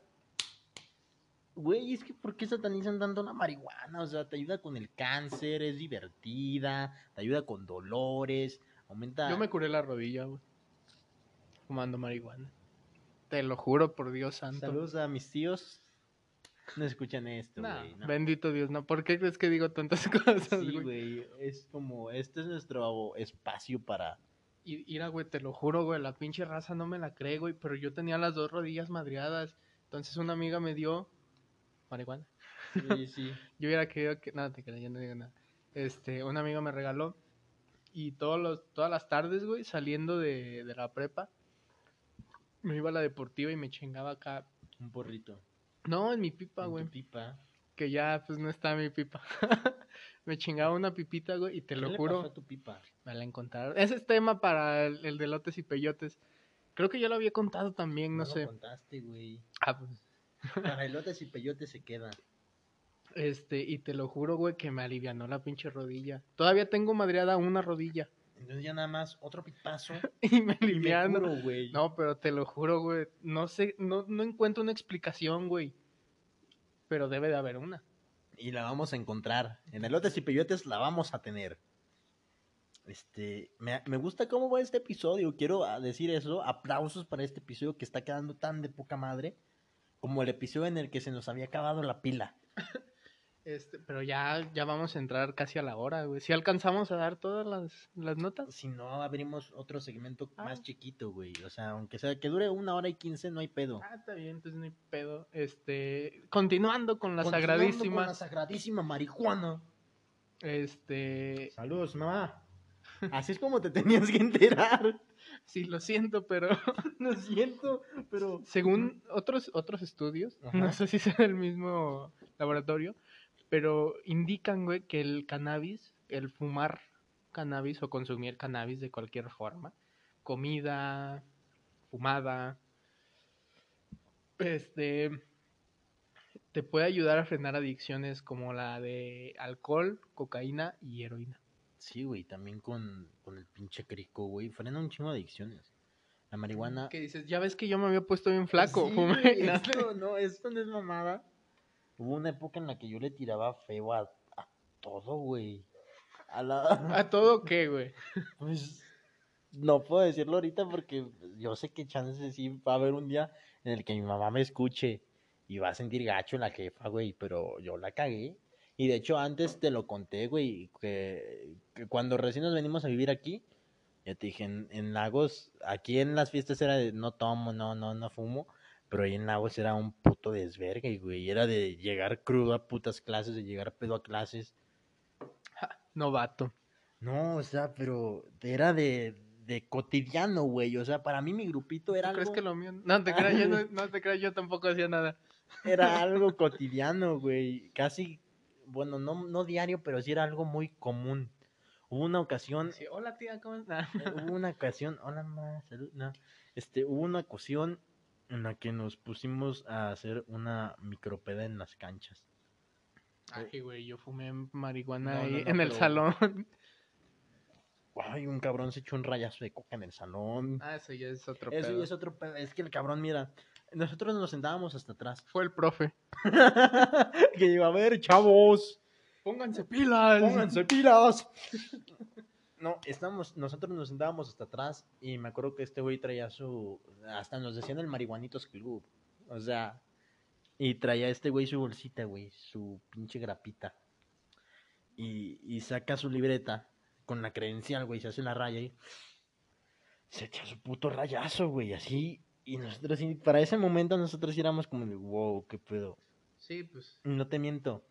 güey, es que ¿por qué satanizan tanto la marihuana? O sea, te ayuda con el cáncer, es divertida, te ayuda con dolores, aumenta. Yo me curé la rodilla, güey. Fumando marihuana. Te lo juro por Dios santo. Saludos a mis tíos. No escuchan esto, Nah, güey. no. Bendito Dios, no. ¿Por qué crees que digo tantas cosas, Sí, güey? es como, este es nuestro espacio para... Y mira, güey, te lo juro, güey, la pinche raza no me la cree, güey, pero yo tenía las dos rodillas madreadas. Entonces una amiga me dio marihuana. Sí, sí. Yo hubiera querido que... Nada, te creas, yo no digo nada. Este, una amiga me regaló y todos los, todas las tardes, güey, saliendo de, de la prepa, me iba a la deportiva y me chingaba acá. Un porrito. No, en mi pipa, en tu güey, pipa. que ya pues no está mi pipa. me chingaba una pipita, güey, y te ¿Qué lo le juro. pasó a tu pipa? Me la encontraron. Ese es tema para el, el de lotes y peyotes. Creo que ya lo había contado también, no, lo sé. contaste, güey. Ah, pues, Para elotes y peyotes se queda. este, y te lo juro, güey, que me alivianó la pinche rodilla. Todavía tengo madreada una rodilla. Entonces ya nada más otro pipazo Y me aliviano. güey. No, pero te lo juro, güey. No sé, no, no encuentro una explicación, güey. Pero debe de haber una. Y la vamos a encontrar. En elotes y peyotes la vamos a tener. Este, me, me gusta cómo va este episodio. Quiero ah, decir eso. Aplausos para este episodio que está quedando tan de poca madre. Como el episodio en el que se nos había acabado la pila. Este, pero ya, ya vamos a entrar casi a la hora, güey. Si alcanzamos a dar todas las, las notas. Si no, abrimos otro segmento Ah. más chiquito, güey. O sea, aunque sea que dure una hora y quince, no hay pedo. Ah, está bien, entonces no hay pedo. Este, continuando con la Continuando sagradísima. Con la sagradísima marihuana. Este, Saludos, mamá. Así es como te tenías que enterar. Sí, lo siento, pero Lo siento, pero... según otros, otros estudios, Ajá. no sé si sea el mismo laboratorio, pero indican, güey, que el cannabis, el fumar cannabis o consumir cannabis de cualquier forma, comida, fumada, este, te puede ayudar a frenar adicciones como la de alcohol, cocaína y heroína. Sí, güey, también con, con el pinche crico, güey. Frena un chingo de adicciones. La marihuana... Que dices, ya ves que yo me había puesto bien flaco, Sí, fumé güey, y nada". esto, no, esto no es mamada. Hubo una época en la que yo le tiraba feo a, a todo, güey. A la... ¿A todo qué, güey? Pues no puedo decirlo ahorita porque yo sé que chances sí va a haber un día en el que mi mamá me escuche y va a sentir gacho la jefa, güey, pero yo la cagué. Y de hecho antes te lo conté, güey, que, que cuando recién nos venimos a vivir aquí, ya te dije, en, en Lagos, aquí en las fiestas era de no tomo, no, no, no fumo, pero ahí en Lagos era un puto desvergue, güey, era de llegar crudo a putas clases, de llegar pedo a clases. Novato. No, o sea, pero era de, de cotidiano, güey. O sea, para mí mi grupito era ¿Tú crees algo, que lo mío? No te creas, yo no, no te creas, yo tampoco hacía nada. era algo cotidiano, güey. Casi, bueno, no, no diario, pero sí era algo muy común. Hubo una ocasión, Sí, Hola tía, ¿cómo estás? eh, hubo una ocasión, hola ma, salud, no. Este, hubo una ocasión en la que nos pusimos a hacer una micropeda en las canchas. Ay, güey, yo fumé marihuana No, ahí no, en el salón. Ay, un cabrón se echó un rayazo de coca en el salón. Ah, eso ya es otro Eso pedo. ya es otro pedo. Es que el cabrón, mira, nosotros nos sentábamos hasta atrás. Fue el profe. que iba a ver, chavos, Pónganse pilas. pónganse pilas. No, estamos, nosotros nos sentábamos hasta atrás y me acuerdo que este güey traía su, hasta nos decían el marihuanitos club, o sea, y traía este güey su bolsita, güey, su pinche grapita, y, y saca su libreta con la credencial, güey, se hace la raya y se echa su puto rayazo, güey, así, y nosotros, sí, para ese momento nosotros éramos como de, wow, qué pedo. Sí, pues No te miento.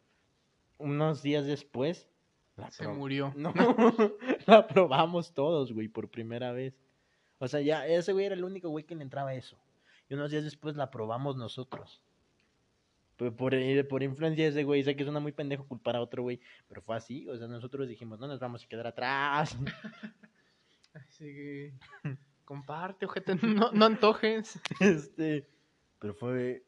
Unos días después. La se murió. No, la probamos todos, güey, por primera vez. O sea, ya ese güey era el único güey que le entraba eso. Y unos días después la probamos nosotros. Por, por, eh, por influencia de ese güey, sé que suena muy pendejo culpar a otro güey, pero fue así. O sea, nosotros dijimos, no nos vamos a quedar atrás. Así que comparte, ojete, no, no antojes. este, pero fue.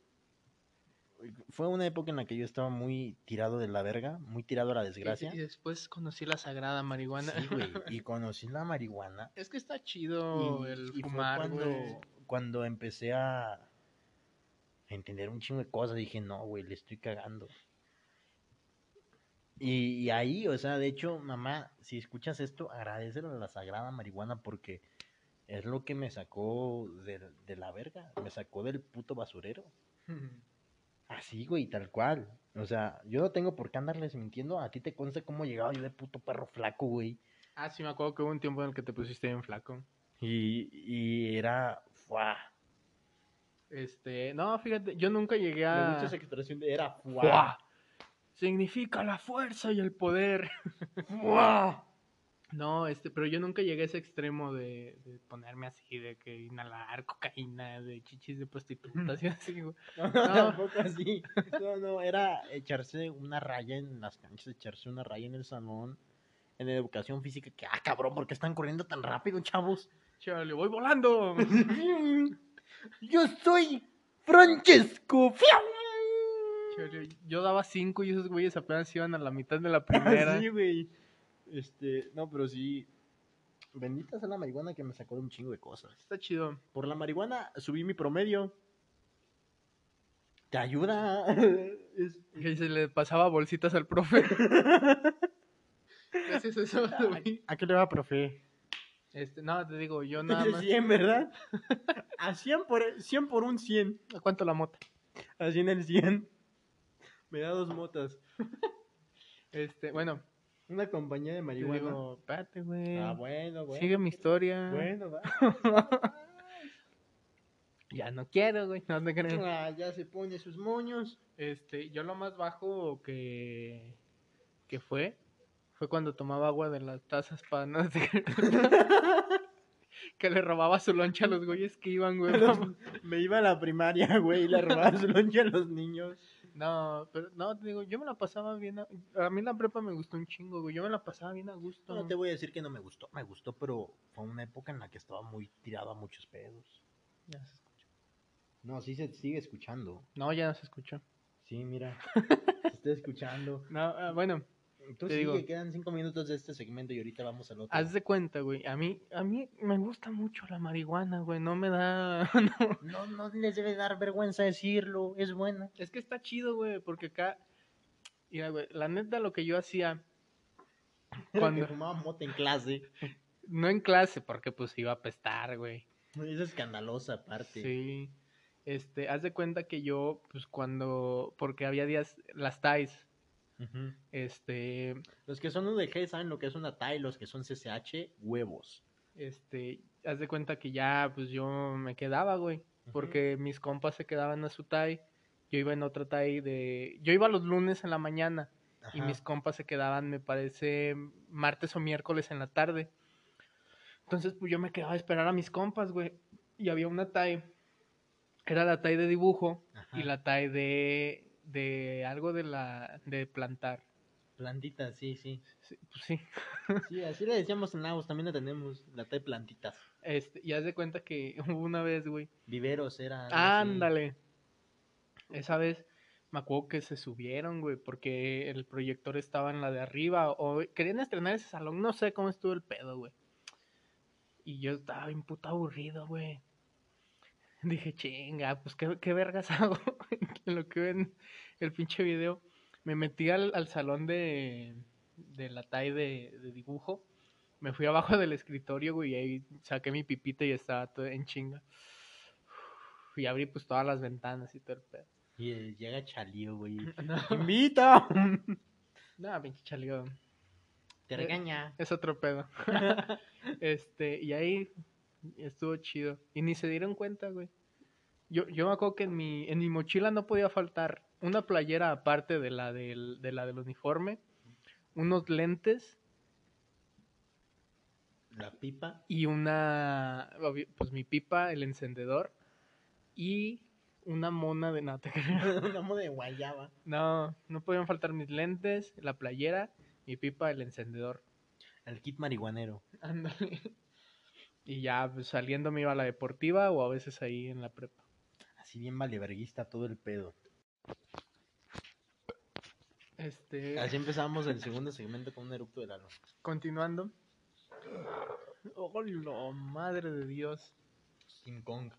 Fue una época en la que yo estaba muy tirado de la verga, muy tirado a la desgracia. Y, y después conocí la sagrada marihuana. Sí, güey. Y conocí la marihuana. Es que está chido y, el y fue fumar, cuando, güey. cuando empecé a, a entender un chingo de cosas. Dije, no, güey, le estoy cagando. Y, y ahí, o sea, de hecho, mamá, si escuchas esto, agradecele a la sagrada marihuana porque es lo que me sacó de, de la verga. Me sacó del puto basurero. Así, güey, tal cual. O sea, yo no tengo por qué andarles mintiendo. A ti te consta cómo llegaba yo de puto perro flaco, güey. Ah, sí, me acuerdo que hubo un tiempo en el que te pusiste bien flaco. Y, y era. ¡Fua! Este, no, fíjate, yo nunca llegué Me a... gusta esa expresión de era. ¡Fua! ¡Fua! Significa la fuerza y el poder. ¡Fua! No, este, pero yo nunca llegué a ese extremo de, de ponerme así, de que inhalar cocaína, de chichis de prostitutas y así, güey. No, tampoco así. No, no, era echarse una raya en las canchas, echarse una raya en el salón, en la educación física. Que, ah, cabrón, ¿por qué están corriendo tan rápido, chavos? Chale, voy volando. Yo soy Francesco. Chale, yo daba cinco y esos güeyes apenas iban a la mitad de la primera. Sí, güey. Este, no, pero sí. Bendita sea la marihuana que me sacó de un chingo de cosas. Está chido. Por la marihuana subí mi promedio. Te ayuda. Es- Y se le pasaba bolsitas al profe. Gracias a eso, güey. ¿A qué le va, profe? Este, no, te digo, yo nada más. 100, ¿verdad? A 100 por, 100 por un 100. ¿A cuánto la mota? Así en el 100. Me da dos motas. Este, bueno, Una compañía de marihuana. digo, espérate, güey. Ah, bueno, bueno. Sigue mi historia. Bueno, va. Ya no quiero, güey. No te creo. Ah, ya se pone sus moños. Este, yo lo más bajo que, que fue, Fue cuando tomaba agua de las tazas para no que le robaba su loncha a los güeyes que iban, güey. Me iba a la primaria, güey, y le robaba su lonche a los niños. No, pero no, te digo, yo me la pasaba bien. A, a mí la prepa me gustó un chingo, güey. Yo me la pasaba bien a gusto. No te voy a decir que no me gustó, me gustó, pero fue una época en la que estaba muy tirado a muchos pedos. Ya se escuchó. No, sí se sigue escuchando. No, ya no se escuchó. Sí, mira, se está escuchando. No, ah, bueno, Tú Te sigue, digo. quedan cinco minutos de este segmento y ahorita vamos al otro. haz de cuenta, güey. A mí, a mí me gusta mucho la marihuana, güey. No me da. no. No, no les debe dar vergüenza decirlo, es buena. Es que está chido, güey, porque acá. Mira, güey, la neta lo que yo hacía. Cuando fumaba mota en clase. No en clase, porque pues iba a apestar, güey. Es escandalosa aparte. Sí. Este, haz de cuenta que yo, pues cuando. Porque había días. Las Este. Los que son UDG saben lo que es una TAI, los que son CCH, huevos. Este. Haz de cuenta que ya, pues yo me quedaba, güey. Porque mis compas se quedaban a su TAI. Yo iba en otra TAI de. Yo iba los lunes en la mañana. Y mis compas se quedaban, me parece, martes o miércoles en la tarde. Entonces, pues yo me quedaba a esperar a mis compas, güey. Y había una TAI. Era la TAI de dibujo Ajá. y la TAI de, de algo de la de plantar. Plantitas, sí, sí. Sí, pues sí. Sí, así le decíamos en Lagos, también la tenemos, la TAI plantitas. Este, y haz de cuenta que hubo una vez, güey. Viveros era. así. Ándale. Esa vez me acuerdo que se subieron, güey, porque el proyector estaba en la de arriba o querían estrenar ese salón, no sé cómo estuvo el pedo, güey. Y yo estaba bien puto aburrido, güey. Dije, chinga, pues qué, qué vergas hago en lo que ven el pinche video. Me metí al, al salón de, de la TAI de, de dibujo. Me fui abajo del escritorio, güey, y ahí saqué mi pipita y estaba todo en chinga. Y abrí pues todas las ventanas y todo el pedo. Y eh, llega Chalío, güey. No, ¡Invita! no pinche chaleó. Te regaña. Es otro pedo. este, y ahí estuvo chido. Y ni se dieron cuenta, güey. Yo, yo me acuerdo que en mi, en mi mochila no podía faltar una playera aparte de la del, de la del uniforme, unos lentes La pipa. y una, pues mi pipa, el encendedor y una mona de nata. Una moda de guayaba. No, no podían faltar mis lentes, la playera, mi pipa, el encendedor. El kit marihuanero. Ándale. Y ya pues, saliendo me iba a la deportiva o a veces ahí en la prepa. Así bien valeverguista todo el pedo. Este, Así empezamos el segundo segmento con un eructo del ano. continuando. Oh, la madre de Dios. King Kong.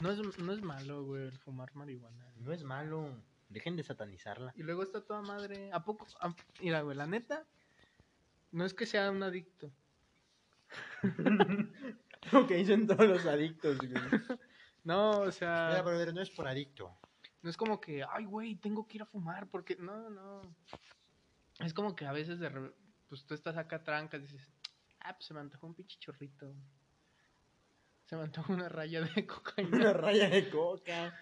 No es, no es malo, güey, el fumar marihuana. No es malo. Dejen de satanizarla. Y luego está toda madre. ¿A poco? a- mira, güey, la neta, no es que sea un adicto. Lo que dicen todos los adictos, güey. No, o sea, Mira, brother, no es por adicto. no es como que, ay, güey, tengo que ir a fumar porque, no, no. Es como que a veces, de re- pues tú estás acá trancas y dices, ah, pues se me antojó un pinche chorrito. Se me antojó una raya de Una cocaína. raya de coca.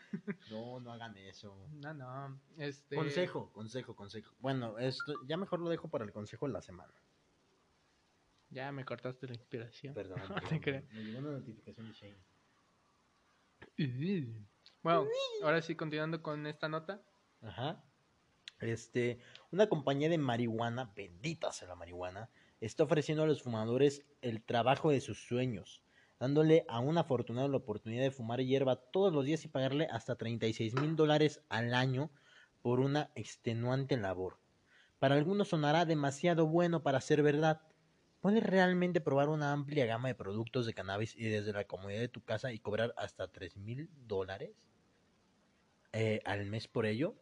No, no hagan eso. No, no, este... Consejo, consejo, consejo. Bueno, esto ya mejor lo dejo para el consejo de la semana. Ya me cortaste la inspiración. Perdón. No te creo. Me llegó una notificación de Shane. Bueno, ahora sí, continuando con esta nota. Ajá. Este, una compañía de marihuana, bendita sea la marihuana, está ofreciendo a los fumadores el trabajo de sus sueños, dándole a un afortunado la oportunidad de fumar hierba todos los días y pagarle hasta 36 mil dólares al año por una extenuante labor. Para algunos sonará demasiado bueno para ser verdad. Puedes realmente probar una amplia gama de productos de cannabis y desde la comodidad de tu casa y cobrar hasta 3 mil dólares eh, al mes por ello.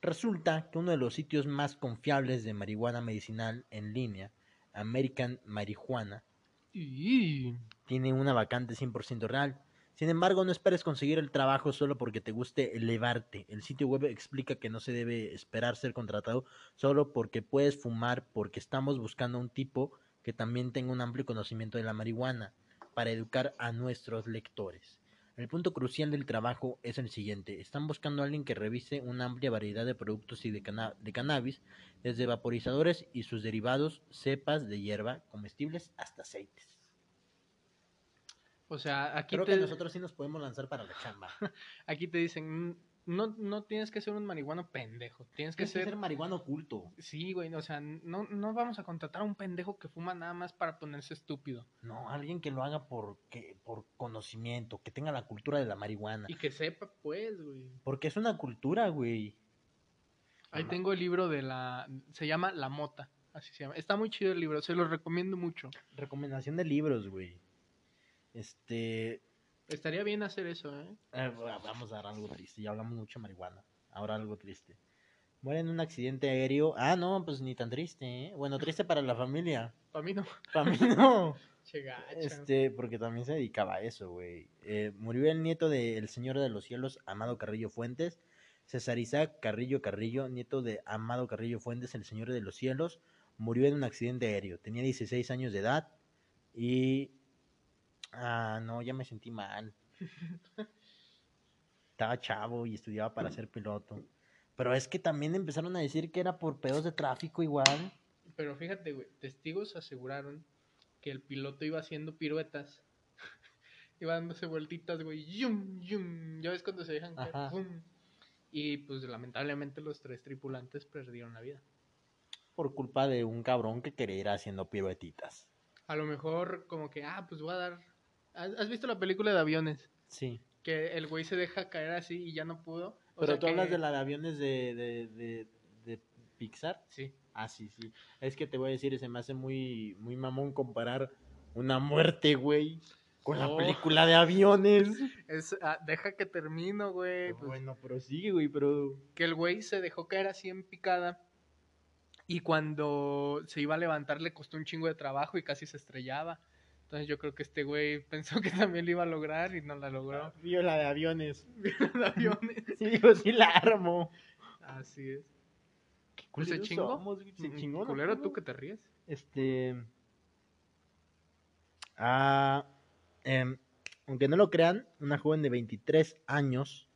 Resulta que uno de los sitios más confiables de marihuana medicinal en línea, American Marijuana, Y... tiene una vacante 100% real. Sin embargo, no esperes conseguir el trabajo solo porque te guste elevarte. El sitio web explica que no se debe esperar ser contratado solo porque puedes fumar, porque estamos buscando un tipo que también tenga un amplio conocimiento de la marihuana para educar a nuestros lectores. El punto crucial del trabajo es el siguiente. Están buscando a alguien que revise una amplia variedad de productos y de, cana- de cannabis, desde vaporizadores y sus derivados, cepas de hierba, comestibles hasta aceites. O sea, aquí Creo te, que nosotros sí nos podemos lanzar para la chamba. aquí te dicen, "Mm, no, no tienes que ser un marihuano pendejo, tienes que Tienes que ser... marihuana oculto. Sí, güey, o sea, no, no vamos a contratar a un pendejo que fuma nada más para ponerse estúpido. No, alguien que lo haga por, que, por conocimiento, que tenga la cultura de la marihuana. Y que sepa, pues, güey. Porque es una cultura, güey. Ahí Ajá. tengo el libro de la... Se llama La Mota, así se llama. Está muy chido el libro, se lo recomiendo mucho. Recomendación de libros, güey. Este. Estaría bien hacer eso, ¿eh? eh, vamos a dar algo triste. Ya hablamos mucho de marihuana. Ahora algo triste. Muere en un accidente aéreo. Ah, no, pues ni tan triste, ¿eh? Bueno, triste para la familia. Para mí no. Para mí no. Este, porque también se dedicaba a eso, güey. Eh, murió el nieto del Señor de los Cielos, Amado Carrillo Fuentes. César Isaac Carrillo Carrillo, nieto de Amado Carrillo Fuentes, el Señor de los Cielos, murió en un accidente aéreo. Tenía 16 años de edad y... Ah, no, ya me sentí mal. Estaba chavo y estudiaba para ser piloto. Pero es que también empezaron a decir que era por pedos de tráfico igual. Pero fíjate, güey, testigos aseguraron que el piloto iba haciendo piruetas. iba dándose vueltitas, güey. Yum, yum. Ya ves cuando se dejan caer. Y pues lamentablemente los tres tripulantes perdieron la vida. Por culpa de un cabrón que quería ir haciendo piruetitas. A lo mejor como que, ah, pues voy a dar... ¿Has visto la película de aviones? Sí. Que el güey se deja caer así y ya no pudo. O Pero sea tú que- hablas de la de aviones de, de, de, de Pixar. Sí. Ah, sí, sí. Es que te voy a decir, se me hace muy, muy mamón comparar una muerte, güey, con la Oh. película de aviones. Es, ah, deja que termino, güey. pues, bueno, pero sí, güey, pero... que el güey se dejó caer así en picada y cuando se iba a levantar le costó un chingo de trabajo y casi se estrellaba. Entonces yo creo que este güey pensó que también lo iba a lograr y no la logró. Vio la de aviones. Los aviones. Sí, digo, sí la armo. Así es. Qué ¿Se culeros chingó? somos, se Mm, chingó. Culero, tú que te ríes. Este. Ah. em, aunque no lo crean, una joven de 23 años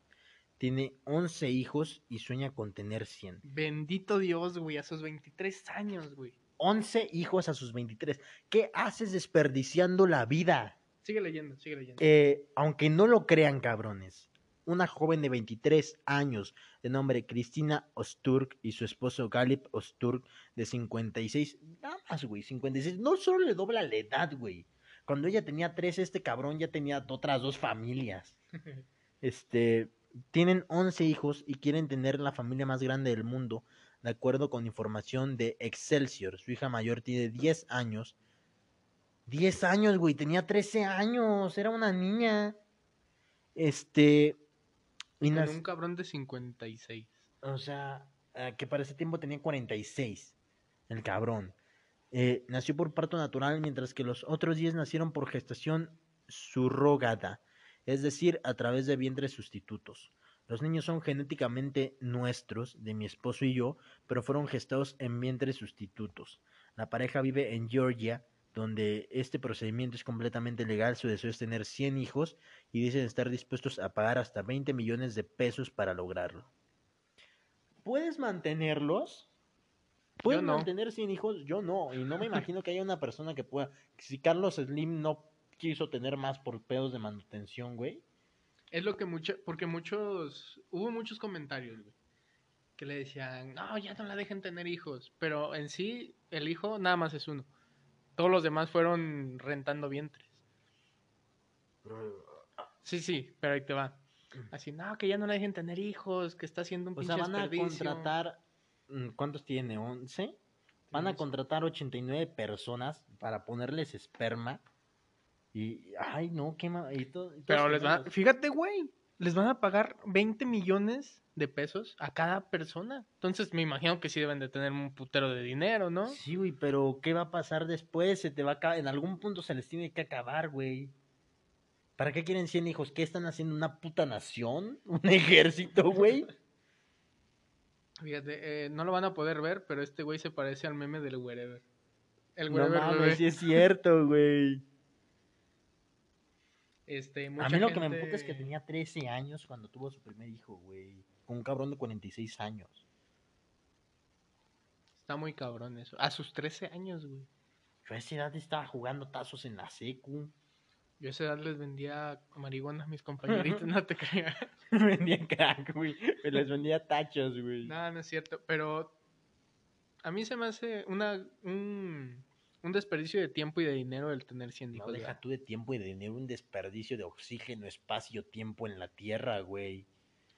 tiene 11 hijos y sueña con tener 100. Bendito Dios, güey, a sus 23 años, güey. 11 hijos a sus 23. ¿Qué haces desperdiciando la vida? Sigue leyendo, sigue leyendo. Eh, aunque no lo crean, cabrones. Una joven de 23 años, de nombre Cristina Osturk, y su esposo Galip Osturk, de 56. Nada más, güey, 56. No solo le dobla la edad, güey. Cuando ella tenía 13, este cabrón ya tenía otras dos familias. Este, tienen 11 hijos y quieren tener la familia más grande del mundo, de acuerdo con información de Excelsior. Su hija mayor tiene 10 años. 10 años, güey, tenía 13 años, era una niña. Este, y Con un cabrón de 56. o sea, eh, que para ese tiempo tenía 46, el cabrón. Eh, nació por parto natural, mientras que los otros 10 nacieron por gestación surrogada, es decir, a través de vientres sustitutos. Los niños son genéticamente nuestros, de mi esposo y yo, pero fueron gestados en vientres sustitutos. La pareja vive en Georgia, donde este procedimiento es completamente legal. Su deseo es tener 100 hijos y dicen estar dispuestos a pagar hasta 20 millones de pesos para lograrlo. ¿Puedes mantenerlos? ¿Puedes no. mantener 100 hijos? Yo no, y no me imagino que haya una persona que pueda. Si Carlos Slim no quiso tener más por pedos de manutención, güey. Es lo que mucho, porque muchos, hubo muchos comentarios, güey, que le decían, no, ya no la dejen tener hijos, pero en sí, el hijo nada más es uno. Todos los demás fueron rentando vientres. Sí, sí, pero ahí te va. Así, no, que ya no la dejen tener hijos, que está haciendo un O pinche sea, van a desperdicio". contratar. mm, ¿Cuántos tiene? ¿11? Van a contratar 89 personas para ponerles esperma. Y. Ay, no, qué ma- y todo- y Pero les van, quemados. fíjate, güey, les van a pagar 20 millones de pesos a cada persona. Entonces me imagino que sí deben de tener un putero de dinero, ¿no? Sí, güey, pero ¿qué va a pasar después? Se te va a acabar. En algún punto se les tiene que acabar, güey. ¿Para qué quieren 100 hijos? ¿Qué están haciendo? ¿Una puta nación? ¿Un ejército, güey? Fíjate, eh, no lo van a poder ver, pero este güey se parece al meme del Wherever. El No Wherever bebé. mames, sí es cierto, güey. Este, A mí lo que me emputa es que tenía 13 años cuando tuvo su primer hijo, güey. Con un cabrón de 46 años. Está muy cabrón eso. A sus 13 años, güey. Yo a esa edad estaba jugando tazos en la secu. Yo a esa edad les vendía marihuana a mis compañeritos, no te creas. vendía crack, güey. Me les vendía tachos, güey. No, no es cierto. Pero a mí se me hace una, un, un desperdicio de tiempo y de dinero el tener 100 No hijos. deja ¿verdad? tú de tiempo y de dinero un desperdicio de oxígeno, espacio, tiempo en la tierra, güey.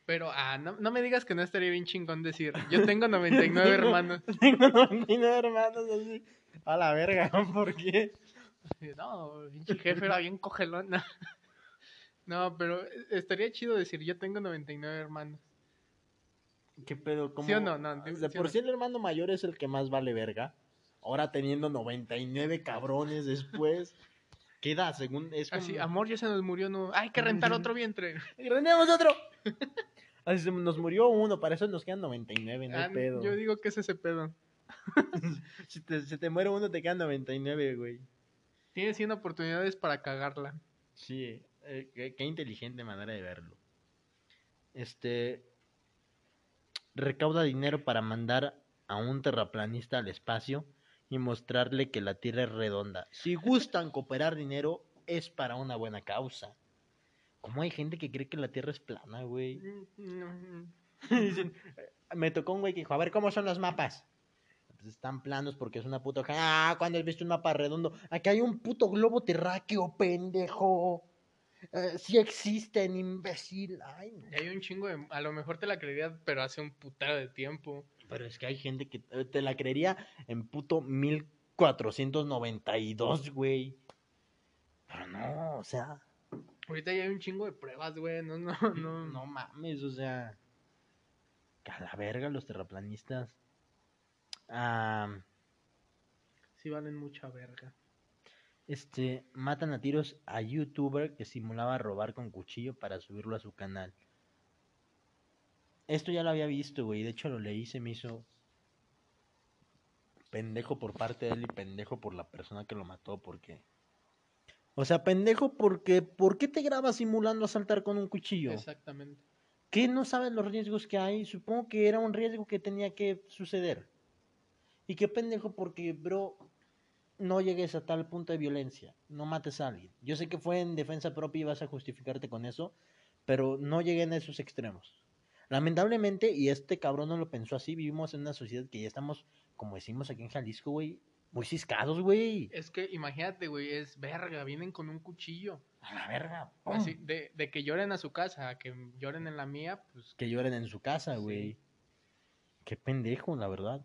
Pero ah, no, no me digas que no estaría bien chingón decir, yo tengo 99 hermanos. Tengo 99 hermanos así. A la verga, ¿por qué? No, pinche jefe era bien cogelona. No, pero estaría chido decir, yo tengo 99 hermanos. ¿Qué pedo? ¿Cómo? ¿Sí o no? No, de ¿sí o por no? sí el hermano mayor es el que más vale verga. Ahora teniendo 99 cabrones después. Queda según. Es como... Así, amor, ya se nos murió, no. Hay que rentar otro vientre. ¡Y rendemos otro! Así se nos murió uno, para eso nos quedan 99, no hay Ah, pedo. yo digo que es ese pedo. Si te, se te muere uno, te quedan 99, güey. Tiene 100 oportunidades para cagarla. Sí, eh, qué, qué inteligente manera de verlo. Este. Recauda dinero para mandar a un terraplanista al espacio y mostrarle que la Tierra es redonda. Si gustan cooperar dinero, es para una buena causa. ¿Cómo hay gente que cree que la Tierra es plana, güey? Dicen, eh, me tocó un güey que dijo, a ver, ¿cómo son los mapas? Entonces están planos porque es una puta... Ah, cuando has visto un mapa redondo? Aquí hay un puto globo terráqueo, pendejo. Eh, sí existen, imbécil. Ay, no. Hay un chingo de... A lo mejor te la creería, pero hace un putero de tiempo. Pero es que hay gente que eh, te la creería en puto 1492, güey. Pero no, o sea, Ahorita ya hay un chingo de pruebas, güey. No, no, no. no mames, o sea... que A la verga los terraplanistas. Ah... Sí valen mucha verga. Este, matan a tiros a youtuber que simulaba robar con cuchillo para subirlo a su canal. Esto ya lo había visto, güey. De hecho lo leí, se me hizo pendejo por parte de él y pendejo por la persona que lo mató, porque... O sea, pendejo porque... ¿Por qué te grabas simulando asaltar con un cuchillo? Exactamente. ¿Qué no sabes los riesgos que hay? Supongo que era un riesgo que tenía que suceder. Y qué pendejo porque, bro, no llegues a tal punto de violencia. No mates a alguien. Yo sé que fue en defensa propia y vas a justificarte con eso, pero no lleguen a esos extremos. Lamentablemente, y este cabrón no lo pensó así, vivimos en una sociedad que ya estamos, como decimos aquí en Jalisco, güey, muy ciscados, güey. Es que imagínate, güey, es verga. Vienen con un cuchillo. A la verga. ¡pum! Así, de, de que lloren a su casa que lloren en la mía, pues Que lloren en su casa, Sí. güey. Qué pendejo, la verdad.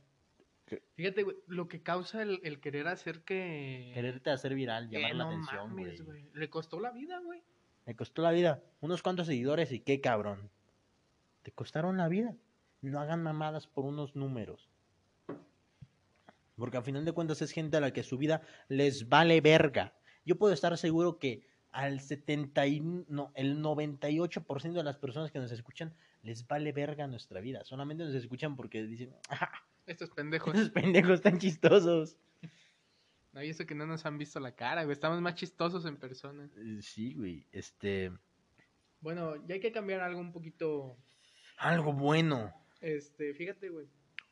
Fíjate, güey, lo que causa el, el querer hacer que... Quererte hacer viral, que llamar la no atención, güey. Le costó la vida, güey. Me costó la vida. Unos cuantos seguidores y qué cabrón. Te costaron la vida. No hagan mamadas por unos números. Porque al final de cuentas es gente a la que su vida les vale verga. Yo puedo estar seguro que al 70 y, no, el 98% de las personas que nos escuchan les vale verga nuestra vida. Solamente nos escuchan porque dicen, "Ah, Estos pendejos. esos pendejos tan chistosos. No, y eso que no nos han visto la cara, güey. Estamos más chistosos en persona. Eh, Sí, güey. Este, Bueno, ya hay que cambiar algo un poquito. Algo bueno. Este, fíjate, güey.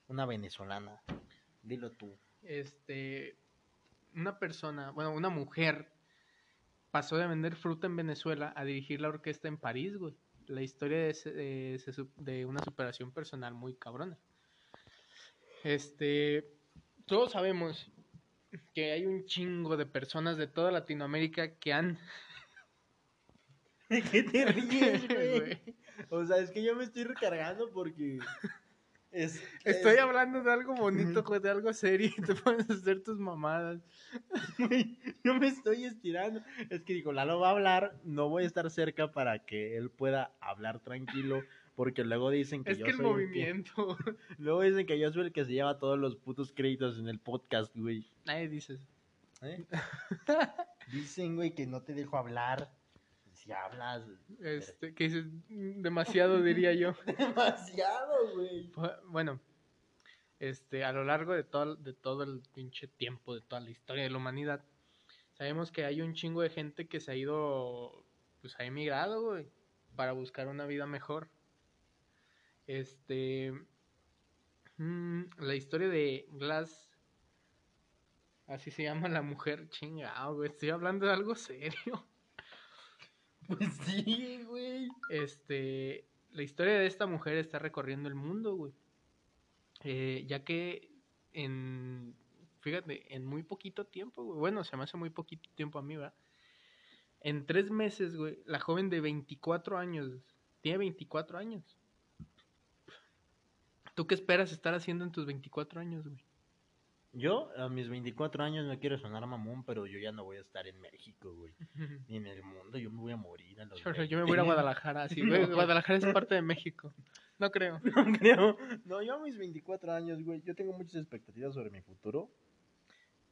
Una venezolana. Dilo tú. Este, una persona, bueno, una mujer pasó de vender fruta en Venezuela a dirigir la orquesta en París, güey. La historia su- de una superación personal muy cabrona. Este, todos sabemos que hay un chingo de personas de toda Latinoamérica que han ¿De qué te ríes, güey? O sea, es que yo me estoy recargando porque. Es, Estoy es- hablando de algo bonito, de algo serio y te pones a hacer tus mamadas. yo me estoy estirando. Es que digo, Lalo va a hablar, no voy a estar cerca para que él pueda hablar tranquilo. Porque luego dicen que Es yo que el soy movimiento. que- luego dicen que yo soy el que se lleva todos los putos créditos en el podcast, güey. Nadie dice eso. ¿Eh? Dicen, güey, que no te dejo hablar. Si hablas Este, que dices "Mm, demasiado, diría yo. demasiado, güey. Bu- Bueno, este, a lo largo de todo, de todo el pinche tiempo, de toda la historia de la humanidad, sabemos que hay un chingo de gente que se ha ido pues ha emigrado, güey, para buscar una vida mejor. Este, mm, la historia de Glass, así se llama la mujer, chingado, güey, estoy hablando de algo serio. Pues sí, güey. Este, la historia de esta mujer está recorriendo el mundo, güey. Eh, ya que en, fíjate, en muy poquito tiempo, güey. Bueno, se me hace muy poquito tiempo a mí, ¿verdad? En tres meses, güey, la joven de 24 años, tiene 24 años. ¿Tú qué esperas estar haciendo en tus 24 años, güey? Yo, a mis 24 años, no quiero sonar mamón, pero yo ya no voy a estar en México, güey. Ni en el mundo, yo me voy a morir a los Yo, 20. yo me voy a ir a Guadalajara, sí, güey. Guadalajara es parte de México. No creo. No creo. No, yo a mis 24 años, güey, yo tengo muchas expectativas sobre mi futuro.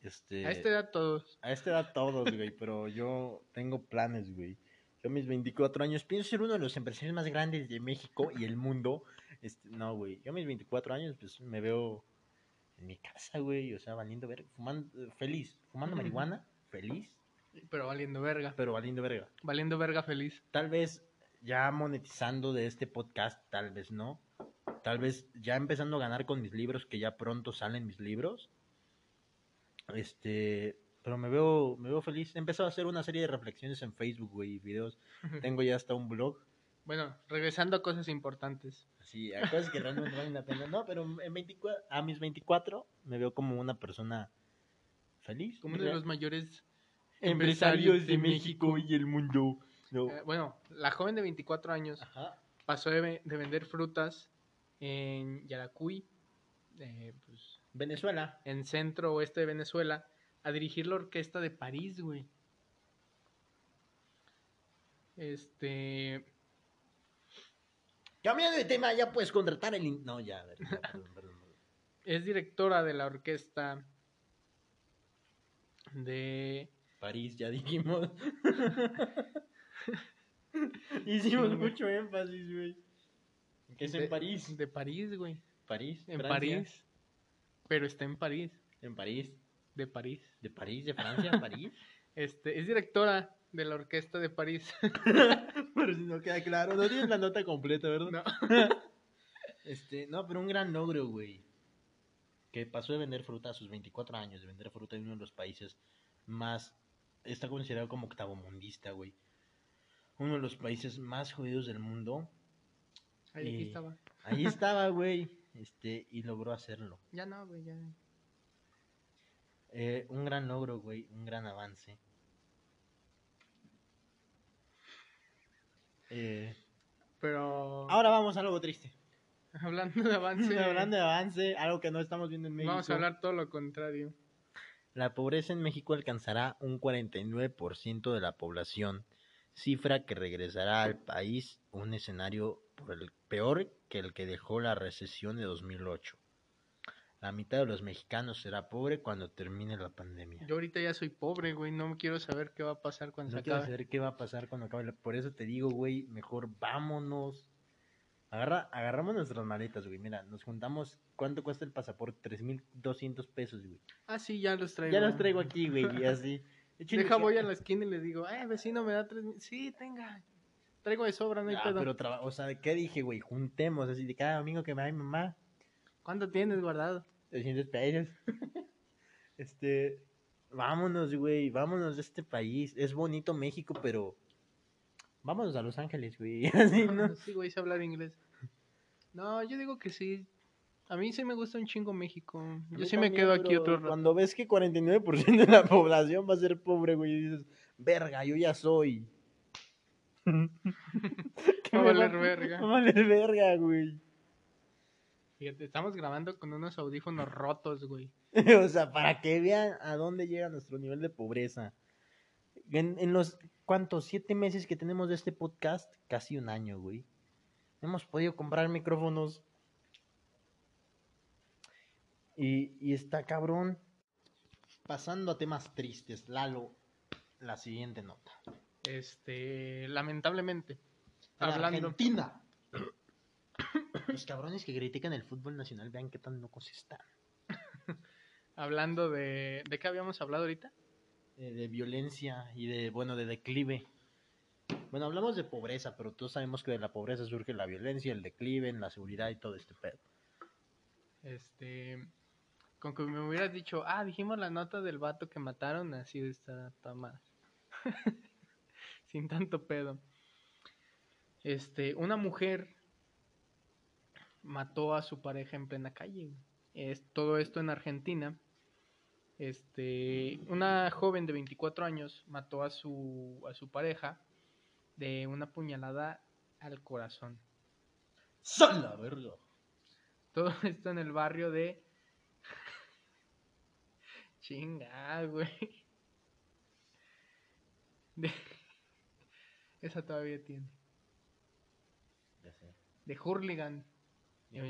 Este, A esta edad todos. a esta edad todos, güey, pero yo tengo planes, güey. Yo a mis 24 años pienso ser uno de los empresarios más grandes de México y el mundo. Este, no, güey, yo a mis 24 años, pues me veo en mi casa, güey, o sea, valiendo verga, fumando, eh, feliz, fumando marihuana, feliz, Pero valiendo verga. pero valiendo verga. Valiendo verga feliz. Tal vez ya monetizando de este podcast, tal vez no. Tal vez ya empezando a ganar con mis libros, que ya pronto salen mis libros. Este, pero me veo, me veo feliz. He empezado a hacer una serie de reflexiones en Facebook, güey, videos. Tengo ya hasta un blog. Bueno, regresando a cosas importantes. Así, a cosas que realmente valen la pena. No, pero en 24, a mis 24 me veo como una persona feliz. Como uno de los mayores empresarios de México y el mundo. No. Eh, bueno, la joven de 24 años Ajá. pasó de vender frutas en Yaracuy, eh, pues, Venezuela. en centro oeste de Venezuela, a dirigir la orquesta de París, güey. Este. Cambiando de tema, ya puedes contratar el... No, ya, a ver, no, perdón, perdón, perdón. Es directora de la orquesta de. París, ya dijimos. Hicimos Sí, güey. mucho énfasis, güey. Que es de- en París. De París, güey. París, En Francia. París. Pero está en París. En París. De París. De París, de Francia, París. Este, es directora de la orquesta de París. Pero si no queda claro, no tienes la nota completa, ¿verdad? No. Este, no, pero un gran logro, güey. Que pasó de vender fruta a sus 24 años, de vender fruta en uno de los países más. Está considerado como octavomundista, güey. Uno de los países más jodidos del mundo. Ahí estaba. Ahí estaba, güey. Este, y logró hacerlo. Ya no, güey, ya. Eh, un gran logro, güey. Un gran avance. Eh, Pero. ahora vamos a algo triste. Hablando de avance. Hablando de avance, algo que no estamos viendo en México. Vamos a hablar todo lo contrario. La pobreza en México alcanzará un 49% de la población, cifra que regresará al país un escenario por el peor que el que dejó la recesión de 2008. La mitad de los mexicanos será pobre cuando termine la pandemia. Yo ahorita ya soy pobre, güey. No quiero saber qué va a pasar cuando No se quiero acabe. saber qué va a pasar cuando acabe. Por eso te digo, güey, mejor vámonos. Agarra, agarramos nuestras maletas, güey. Mira, nos juntamos. ¿Cuánto cuesta el pasaporte? 3.200 pesos, güey. Ah, sí, ya los traigo. Ya los traigo aquí, güey, y así. Deja, voy a la esquina y le digo, eh, vecino, me da tres mil. Sí, tenga. Traigo de sobra, no hay Ah, pedo. pero, o sea, ¿qué dije, güey? Juntemos, así de cada domingo que me da mi mamá. ¿Cuánto tienes guardado? 300 pesos. este, vámonos, güey, vámonos de este país. Es bonito México, pero vámonos a Los Ángeles, güey. Así, ¿no? Sí, güey, sé hablar inglés. No, yo digo que sí. A mí sí me gusta un chingo México. Yo sí me quedo aquí otro rato. Cuando ves que 49% de la población va a ser pobre, güey, y dices, verga, yo ya soy. ¿Qué Va a valer verga. Va a valer verga, güey. Fíjate, estamos grabando con unos audífonos rotos, güey. o sea, para que vean a dónde llega nuestro nivel de pobreza. En, en los, ¿cuántos? Siete meses que tenemos de este podcast, casi un año, güey. Hemos podido comprar micrófonos. Y, y está cabrón. Pasando a temas tristes, Lalo, la siguiente nota. Este, lamentablemente. En Hablando. Argentina. Los cabrones que critican el fútbol nacional, vean qué tan locos están. Hablando de. ¿De qué habíamos hablado ahorita? eh, de violencia y de, bueno, de declive Bueno, hablamos de pobreza, pero todos sabemos que de la pobreza surge la violencia, el declive, la seguridad y todo este pedo. Este, con que me hubieras dicho, ah, dijimos la nota del vato que mataron, así está toda madre. Sin tanto pedo. Este, una mujer mató a su pareja en plena calle. Es todo esto en Argentina. Este, una joven de 24 años mató a su a su pareja de una puñalada al corazón. ¡Son la verga! Todo esto en el barrio de. Chinga, güey. De... Esa todavía tiene. Ya sé. De Hurlingham. ¿De En.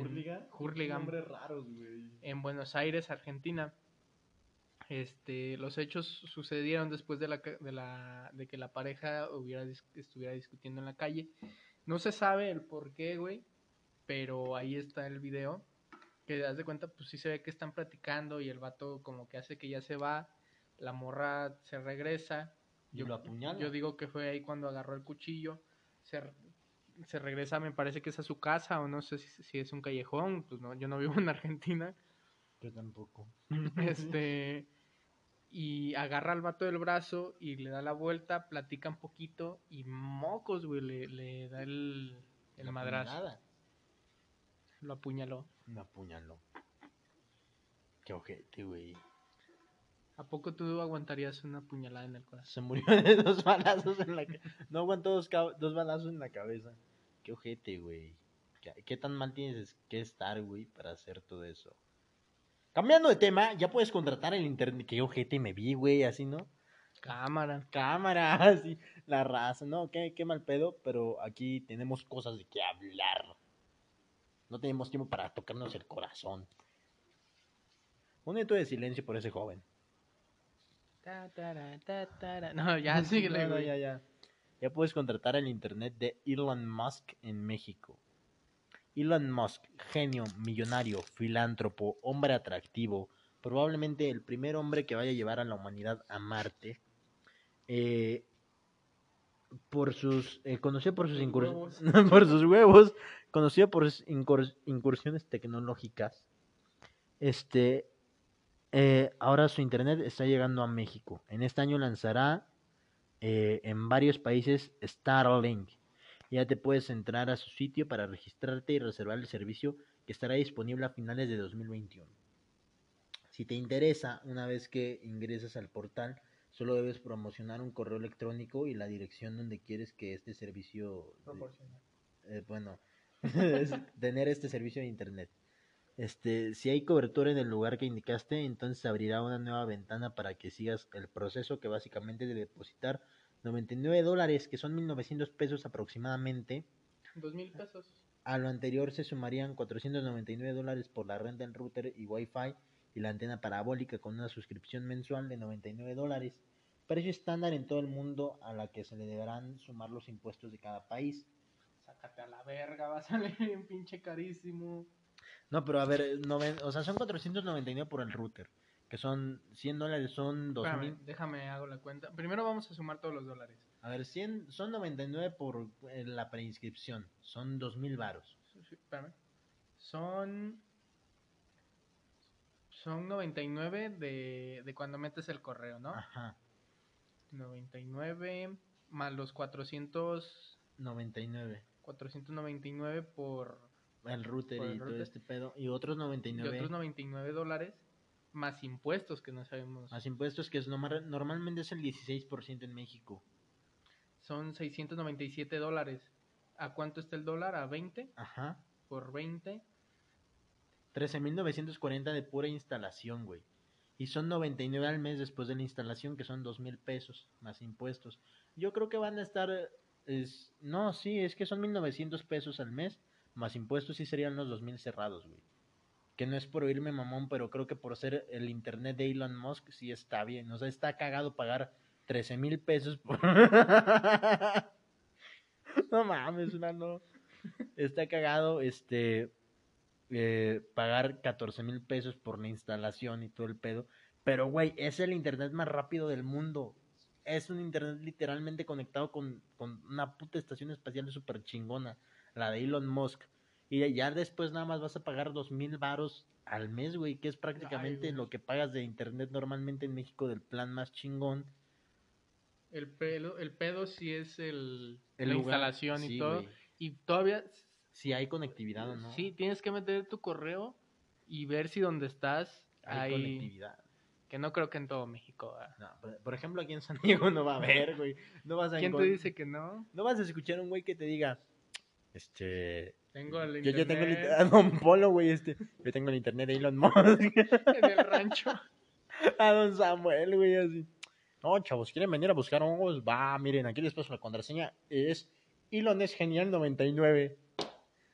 Nombres raros, güey. En Buenos Aires, Argentina. Este, los hechos sucedieron después de, la, ca- de, la, de que la pareja hubiera, dis- estuviera discutiendo en la calle. No se sabe el por qué, güey, pero ahí está el video. Que das de cuenta, pues sí se ve que están platicando y el vato como que hace que ya se va, la morra se regresa. Y lo apuñala. Yo digo que fue ahí cuando agarró el cuchillo, se, se regresa, me parece que es a su casa o no sé si, si es un callejón, pues no, yo no vivo en Argentina. Yo tampoco. Este y agarra al vato del brazo y le da la vuelta, platica un poquito y mocos, güey, le, le da el, el La madrazo, puñalada. lo apuñaló. Me apuñaló. Qué ojete, güey. ¿A poco tú aguantarías una puñalada en el corazón? Se murió de dos balazos en la cabeza. No aguantó dos, dos balazos en la cabeza. Qué ojete, güey. ¿Qué, qué tan mal tienes que estar, güey, para hacer todo eso? Cambiando de tema, ya puedes contratar el internet. Qué ojete me vi, güey, así, ¿no? Cámara. Cámara, así, la raza, ¿no? Qué, qué mal pedo, pero aquí tenemos cosas de qué hablar. No tenemos tiempo para tocarnos el corazón. Un minuto de silencio por ese joven. Ta. No, ya síguele, No, no, ya, ya. Ya puedes contratar el internet de Elon Musk en México. Elon Musk, genio, millonario, filántropo, hombre atractivo, probablemente el primer hombre que vaya a llevar a la humanidad a Marte. Eh, por sus eh, conocido por sus incurs- por sus huevos, conocido por sus incurs- incursiones tecnológicas. Este eh, ahora su internet está llegando a México. En este año lanzará eh, en varios países Starlink. Ya te puedes entrar a su sitio para registrarte y reservar el servicio que estará disponible a finales de 2021. Si te interesa, una vez que ingresas al portal, solo debes promocionar un correo electrónico y la dirección donde quieres que este servicio, eh, bueno, tener este servicio de internet. Este, si hay cobertura en el lugar que indicaste, entonces abrirá una nueva ventana para que sigas el proceso que básicamente es de depositar 99 dólares, que son 1900 pesos aproximadamente. Dos mil pesos. A lo anterior se sumarían 499 dólares por la renta del router y wifi y la antena parabólica con una suscripción mensual de 99 dólares. Precio estándar en todo el mundo a la que se le deberán sumar los impuestos de cada país. Sácate a la verga, va a salir bien pinche carísimo. No, pero a ver, eh, noven- o sea, son 499 por el router, que son 100 dólares, son 2000. Espérame, déjame hago la cuenta. Primero vamos a sumar todos los dólares. A ver, 100, son 99 por eh, la preinscripción, son 2000 varos. Sí, sí, espérame. Son. Son 99 de, de cuando metes el correo, ¿no? Ajá, 99 más los 400, 99. 499 por. El router el y todo router. este pedo. Y otros Y 99 otros 99 dólares más impuestos que no sabemos. más impuestos, que es norma- normalmente es el 16% en México. Son 697 dólares. ¿A cuánto está el dólar? ¿A 20? Ajá. Por 20. 13.940 de pura instalación, güey. Y son 99 al mes después de la instalación, que son 2.000 pesos más impuestos. Yo creo que van a estar... Es... No, sí, es que son 1.900 pesos al mes, más impuestos sí serían los 2.000 cerrados, güey. Que no es por oírme mamón, pero creo que por ser el internet de Elon Musk sí está bien. O sea, está cagado pagar 13 mil pesos no mames, una no. Está cagado, este eh, pagar 14 mil pesos por la instalación y todo el pedo. Pero, güey, es el internet más rápido del mundo. es un internet literalmente conectado con, con una puta estación espacial súper chingona, la de Elon Musk. Y ya después nada más vas a pagar dos mil varos al mes, güey, que es prácticamente güey. lo que pagas de internet normalmente en México del plan más chingón. El, pelo, el pedo sí es el, El la lugar, instalación y todo. güey. Y todavía, Si hay conectividad o no. sí, tienes que meter tu correo y ver si donde estás hay hay... conectividad. Que no creo que en todo México. ¿verdad? No, por, ejemplo, aquí en San Diego no va a haber, güey. No vas a ¿Quién te dice que no? No vas a escuchar un güey que te diga, este, Tengo el yo, yo tengo el internet internet, a Don Polo, güey, este, yo tengo el internet de Elon Musk, en el rancho. a Don Samuel, güey, así. No, chavos, ¿quieren venir a buscar hongos? Va, miren, aquí les paso la contraseña, es Elon es genial 99.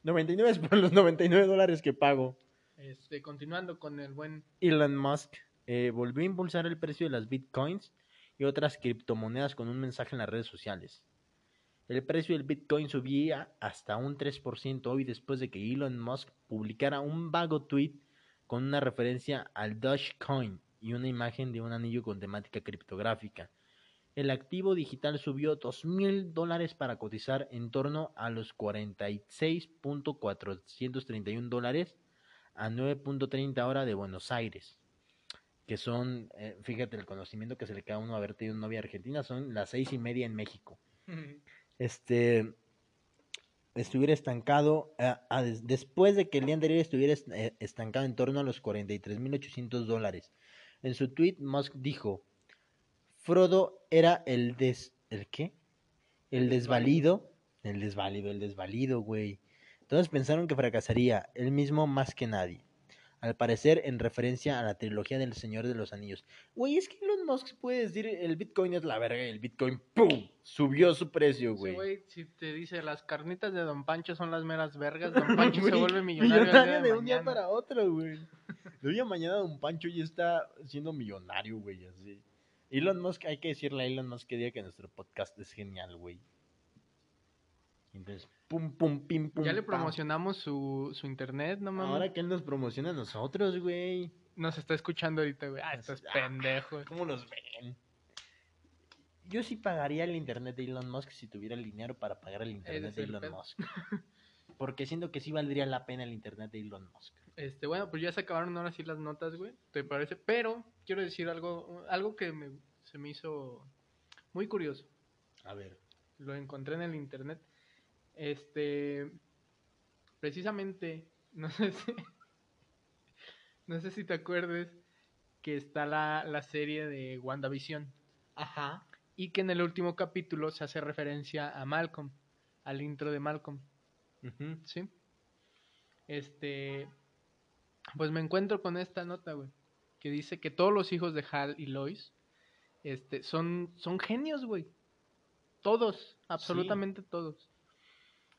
99 es por los 99 dólares que pago. Este, continuando con el buen Elon Musk eh, volvió a impulsar el precio de las bitcoins y otras criptomonedas con un mensaje en las redes sociales. El precio del bitcoin subía hasta un 3% hoy después de que Elon Musk publicara un vago tweet con una referencia al Dogecoin y una imagen de un anillo con temática criptográfica. El activo digital subió 2.000 dólares para cotizar en torno a los 46.431 dólares a 9.30 hora de Buenos Aires. Que son, eh, fíjate, el conocimiento que se le queda a uno haber tenido novia argentina, son las seis y media en México. Este estuviera estancado, des- después de que el día anterior estuviera est- eh, estancado en torno a los 43.800 dólares. En su tweet, Musk dijo, Frodo era el des... ¿El qué? El desvalido. El desvalido, el desvalido, güey. Todos pensaron que fracasaría, él mismo más que nadie. Al parecer, en referencia a la trilogía del Señor de los Anillos. Güey, es que Elon Musk puede decir el Bitcoin es la verga y el Bitcoin ¡pum! subió su precio, güey. güey, si te dice las carnitas de Don Pancho son las meras vergas, Don Pancho se vuelve millonario, de de un día para otro, güey. De día a mañana Don Pancho ya está siendo millonario, güey, así. Elon Musk, hay que decirle a Elon Musk que diga que nuestro podcast es genial, güey. Entonces, pum, pum, pim, pum. Ya le pam. promocionamos su, su internet, no mames. Ahora que él nos promociona a nosotros, güey. Nos está escuchando ahorita, güey. Ah, estás Ah. pendejo. ¿Cómo nos ven? Yo sí pagaría el internet de Elon Musk si tuviera el dinero para pagar el internet es de el Elon pedo. Musk. Porque siento que sí valdría la pena el internet de Elon Musk. Este, bueno, pues ya se acabaron ahora sí las notas, güey. ¿Te parece? Pero quiero decir algo, algo que me, se me hizo muy curioso. A ver. Lo encontré en el internet. Este, precisamente, no sé si, no sé si te acuerdes que está la, la serie de WandaVision Ajá. y que en el último capítulo se hace referencia a Malcolm, al intro de Malcolm. ¿sí? Este, pues me encuentro con esta nota, güey, que dice que todos los hijos de Hal y Lois, este, son, son genios, güey. Todos, absolutamente todos.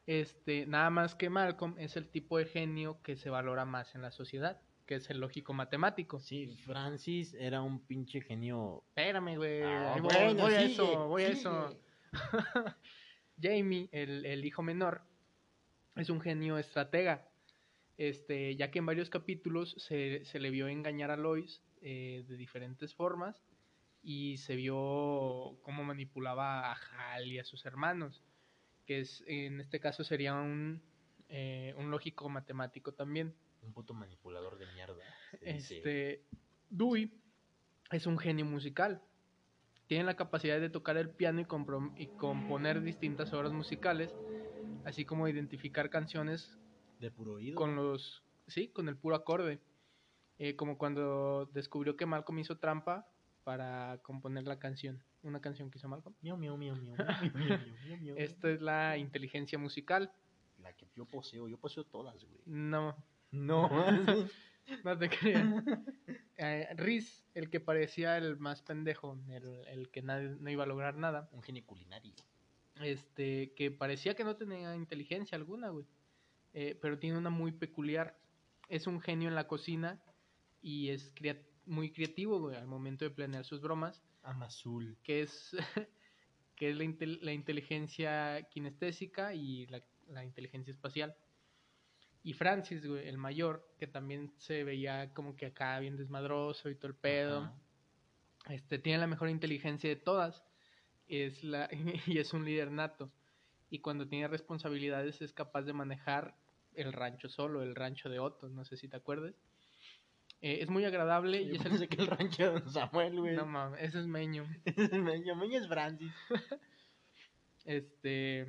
Este, nada más que Malcolm es el tipo de genio que se valora más en la sociedad, que es el lógico matemático. Sí, Francis era un pinche genio. Espérame, güey. Ah, voy, bueno, voy a eso, voy a eso. Jamie, el, el hijo menor, es un genio estratega. Este, ya que en varios capítulos se, se le vio engañar a Lois eh, de diferentes formas y se vio cómo manipulaba a Hal y a sus hermanos, que es en este caso sería un, eh, un lógico matemático también. Un puto manipulador de mierda. Este, Dewey es un genio musical. Tiene la capacidad de tocar el piano y, y componer distintas obras musicales, así como identificar canciones De puro oído. con los, sí, con el puro acorde. Eh, como cuando descubrió que Malcolm hizo trampa para componer la canción, una canción que hizo Malcolm. Miau, miau, miau, miau, miau, Esta es la inteligencia musical. La que yo poseo, yo poseo todas, güey. No. No. no te creas. Eh, Riz, el que parecía el más pendejo, el, el que nadie, no iba a lograr nada. Un genio culinario. Este, que parecía que no tenía inteligencia alguna, güey. Eh, pero tiene una muy peculiar. Es un genio en la cocina y es muy creativo, güey, al momento de planear sus bromas Amazul. que es, que es la, intel- la inteligencia kinestésica y la, la inteligencia espacial. Y Francis, güey, el mayor, que también se veía como que acá bien desmadroso y todo el pedo, este, tiene la mejor inteligencia de todas, es la, y es un líder nato. Y cuando tiene responsabilidades es capaz de manejar el rancho solo, el rancho de Otto, no sé si te acuerdas. Eh, es muy agradable y es el... que el rancho de Don Samuel, güey. No mames, ese es Meño. Meño, Meño es Francis. Este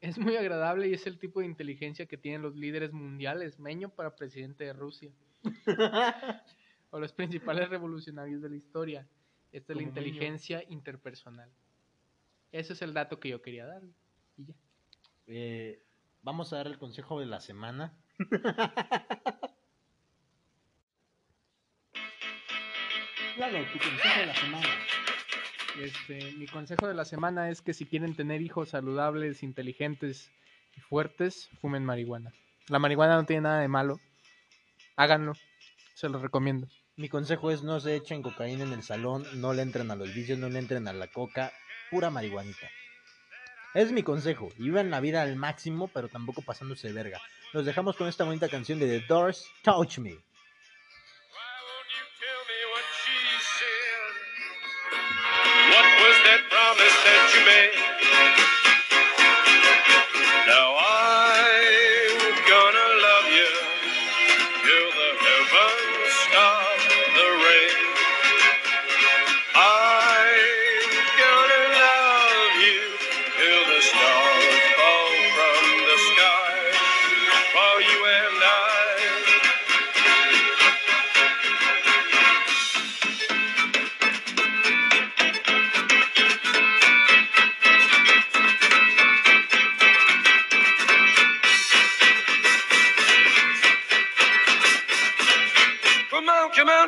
es muy agradable y es el tipo de inteligencia que tienen los líderes mundiales. Meño para presidente de Rusia. o los principales revolucionarios de la historia. Esta es la Meño. inteligencia interpersonal. Ese es el dato que yo quería dar. Y ya. Eh, vamos a dar el consejo de la semana. Claro, tu consejo de la semana. Este, mi consejo de la semana es que si quieren tener hijos saludables, inteligentes y fuertes, fumen marihuana. La marihuana no tiene nada de malo. Háganlo. Se los recomiendo. Mi consejo es no se echen cocaína en el salón, no le entren a los vicios, no le entren a la coca, pura marihuanita. Es mi consejo. Y Vivan la vida al máximo, pero tampoco pasándose de verga. Los dejamos con esta bonita canción de The Doors, Touch Me. promettez, tu bem.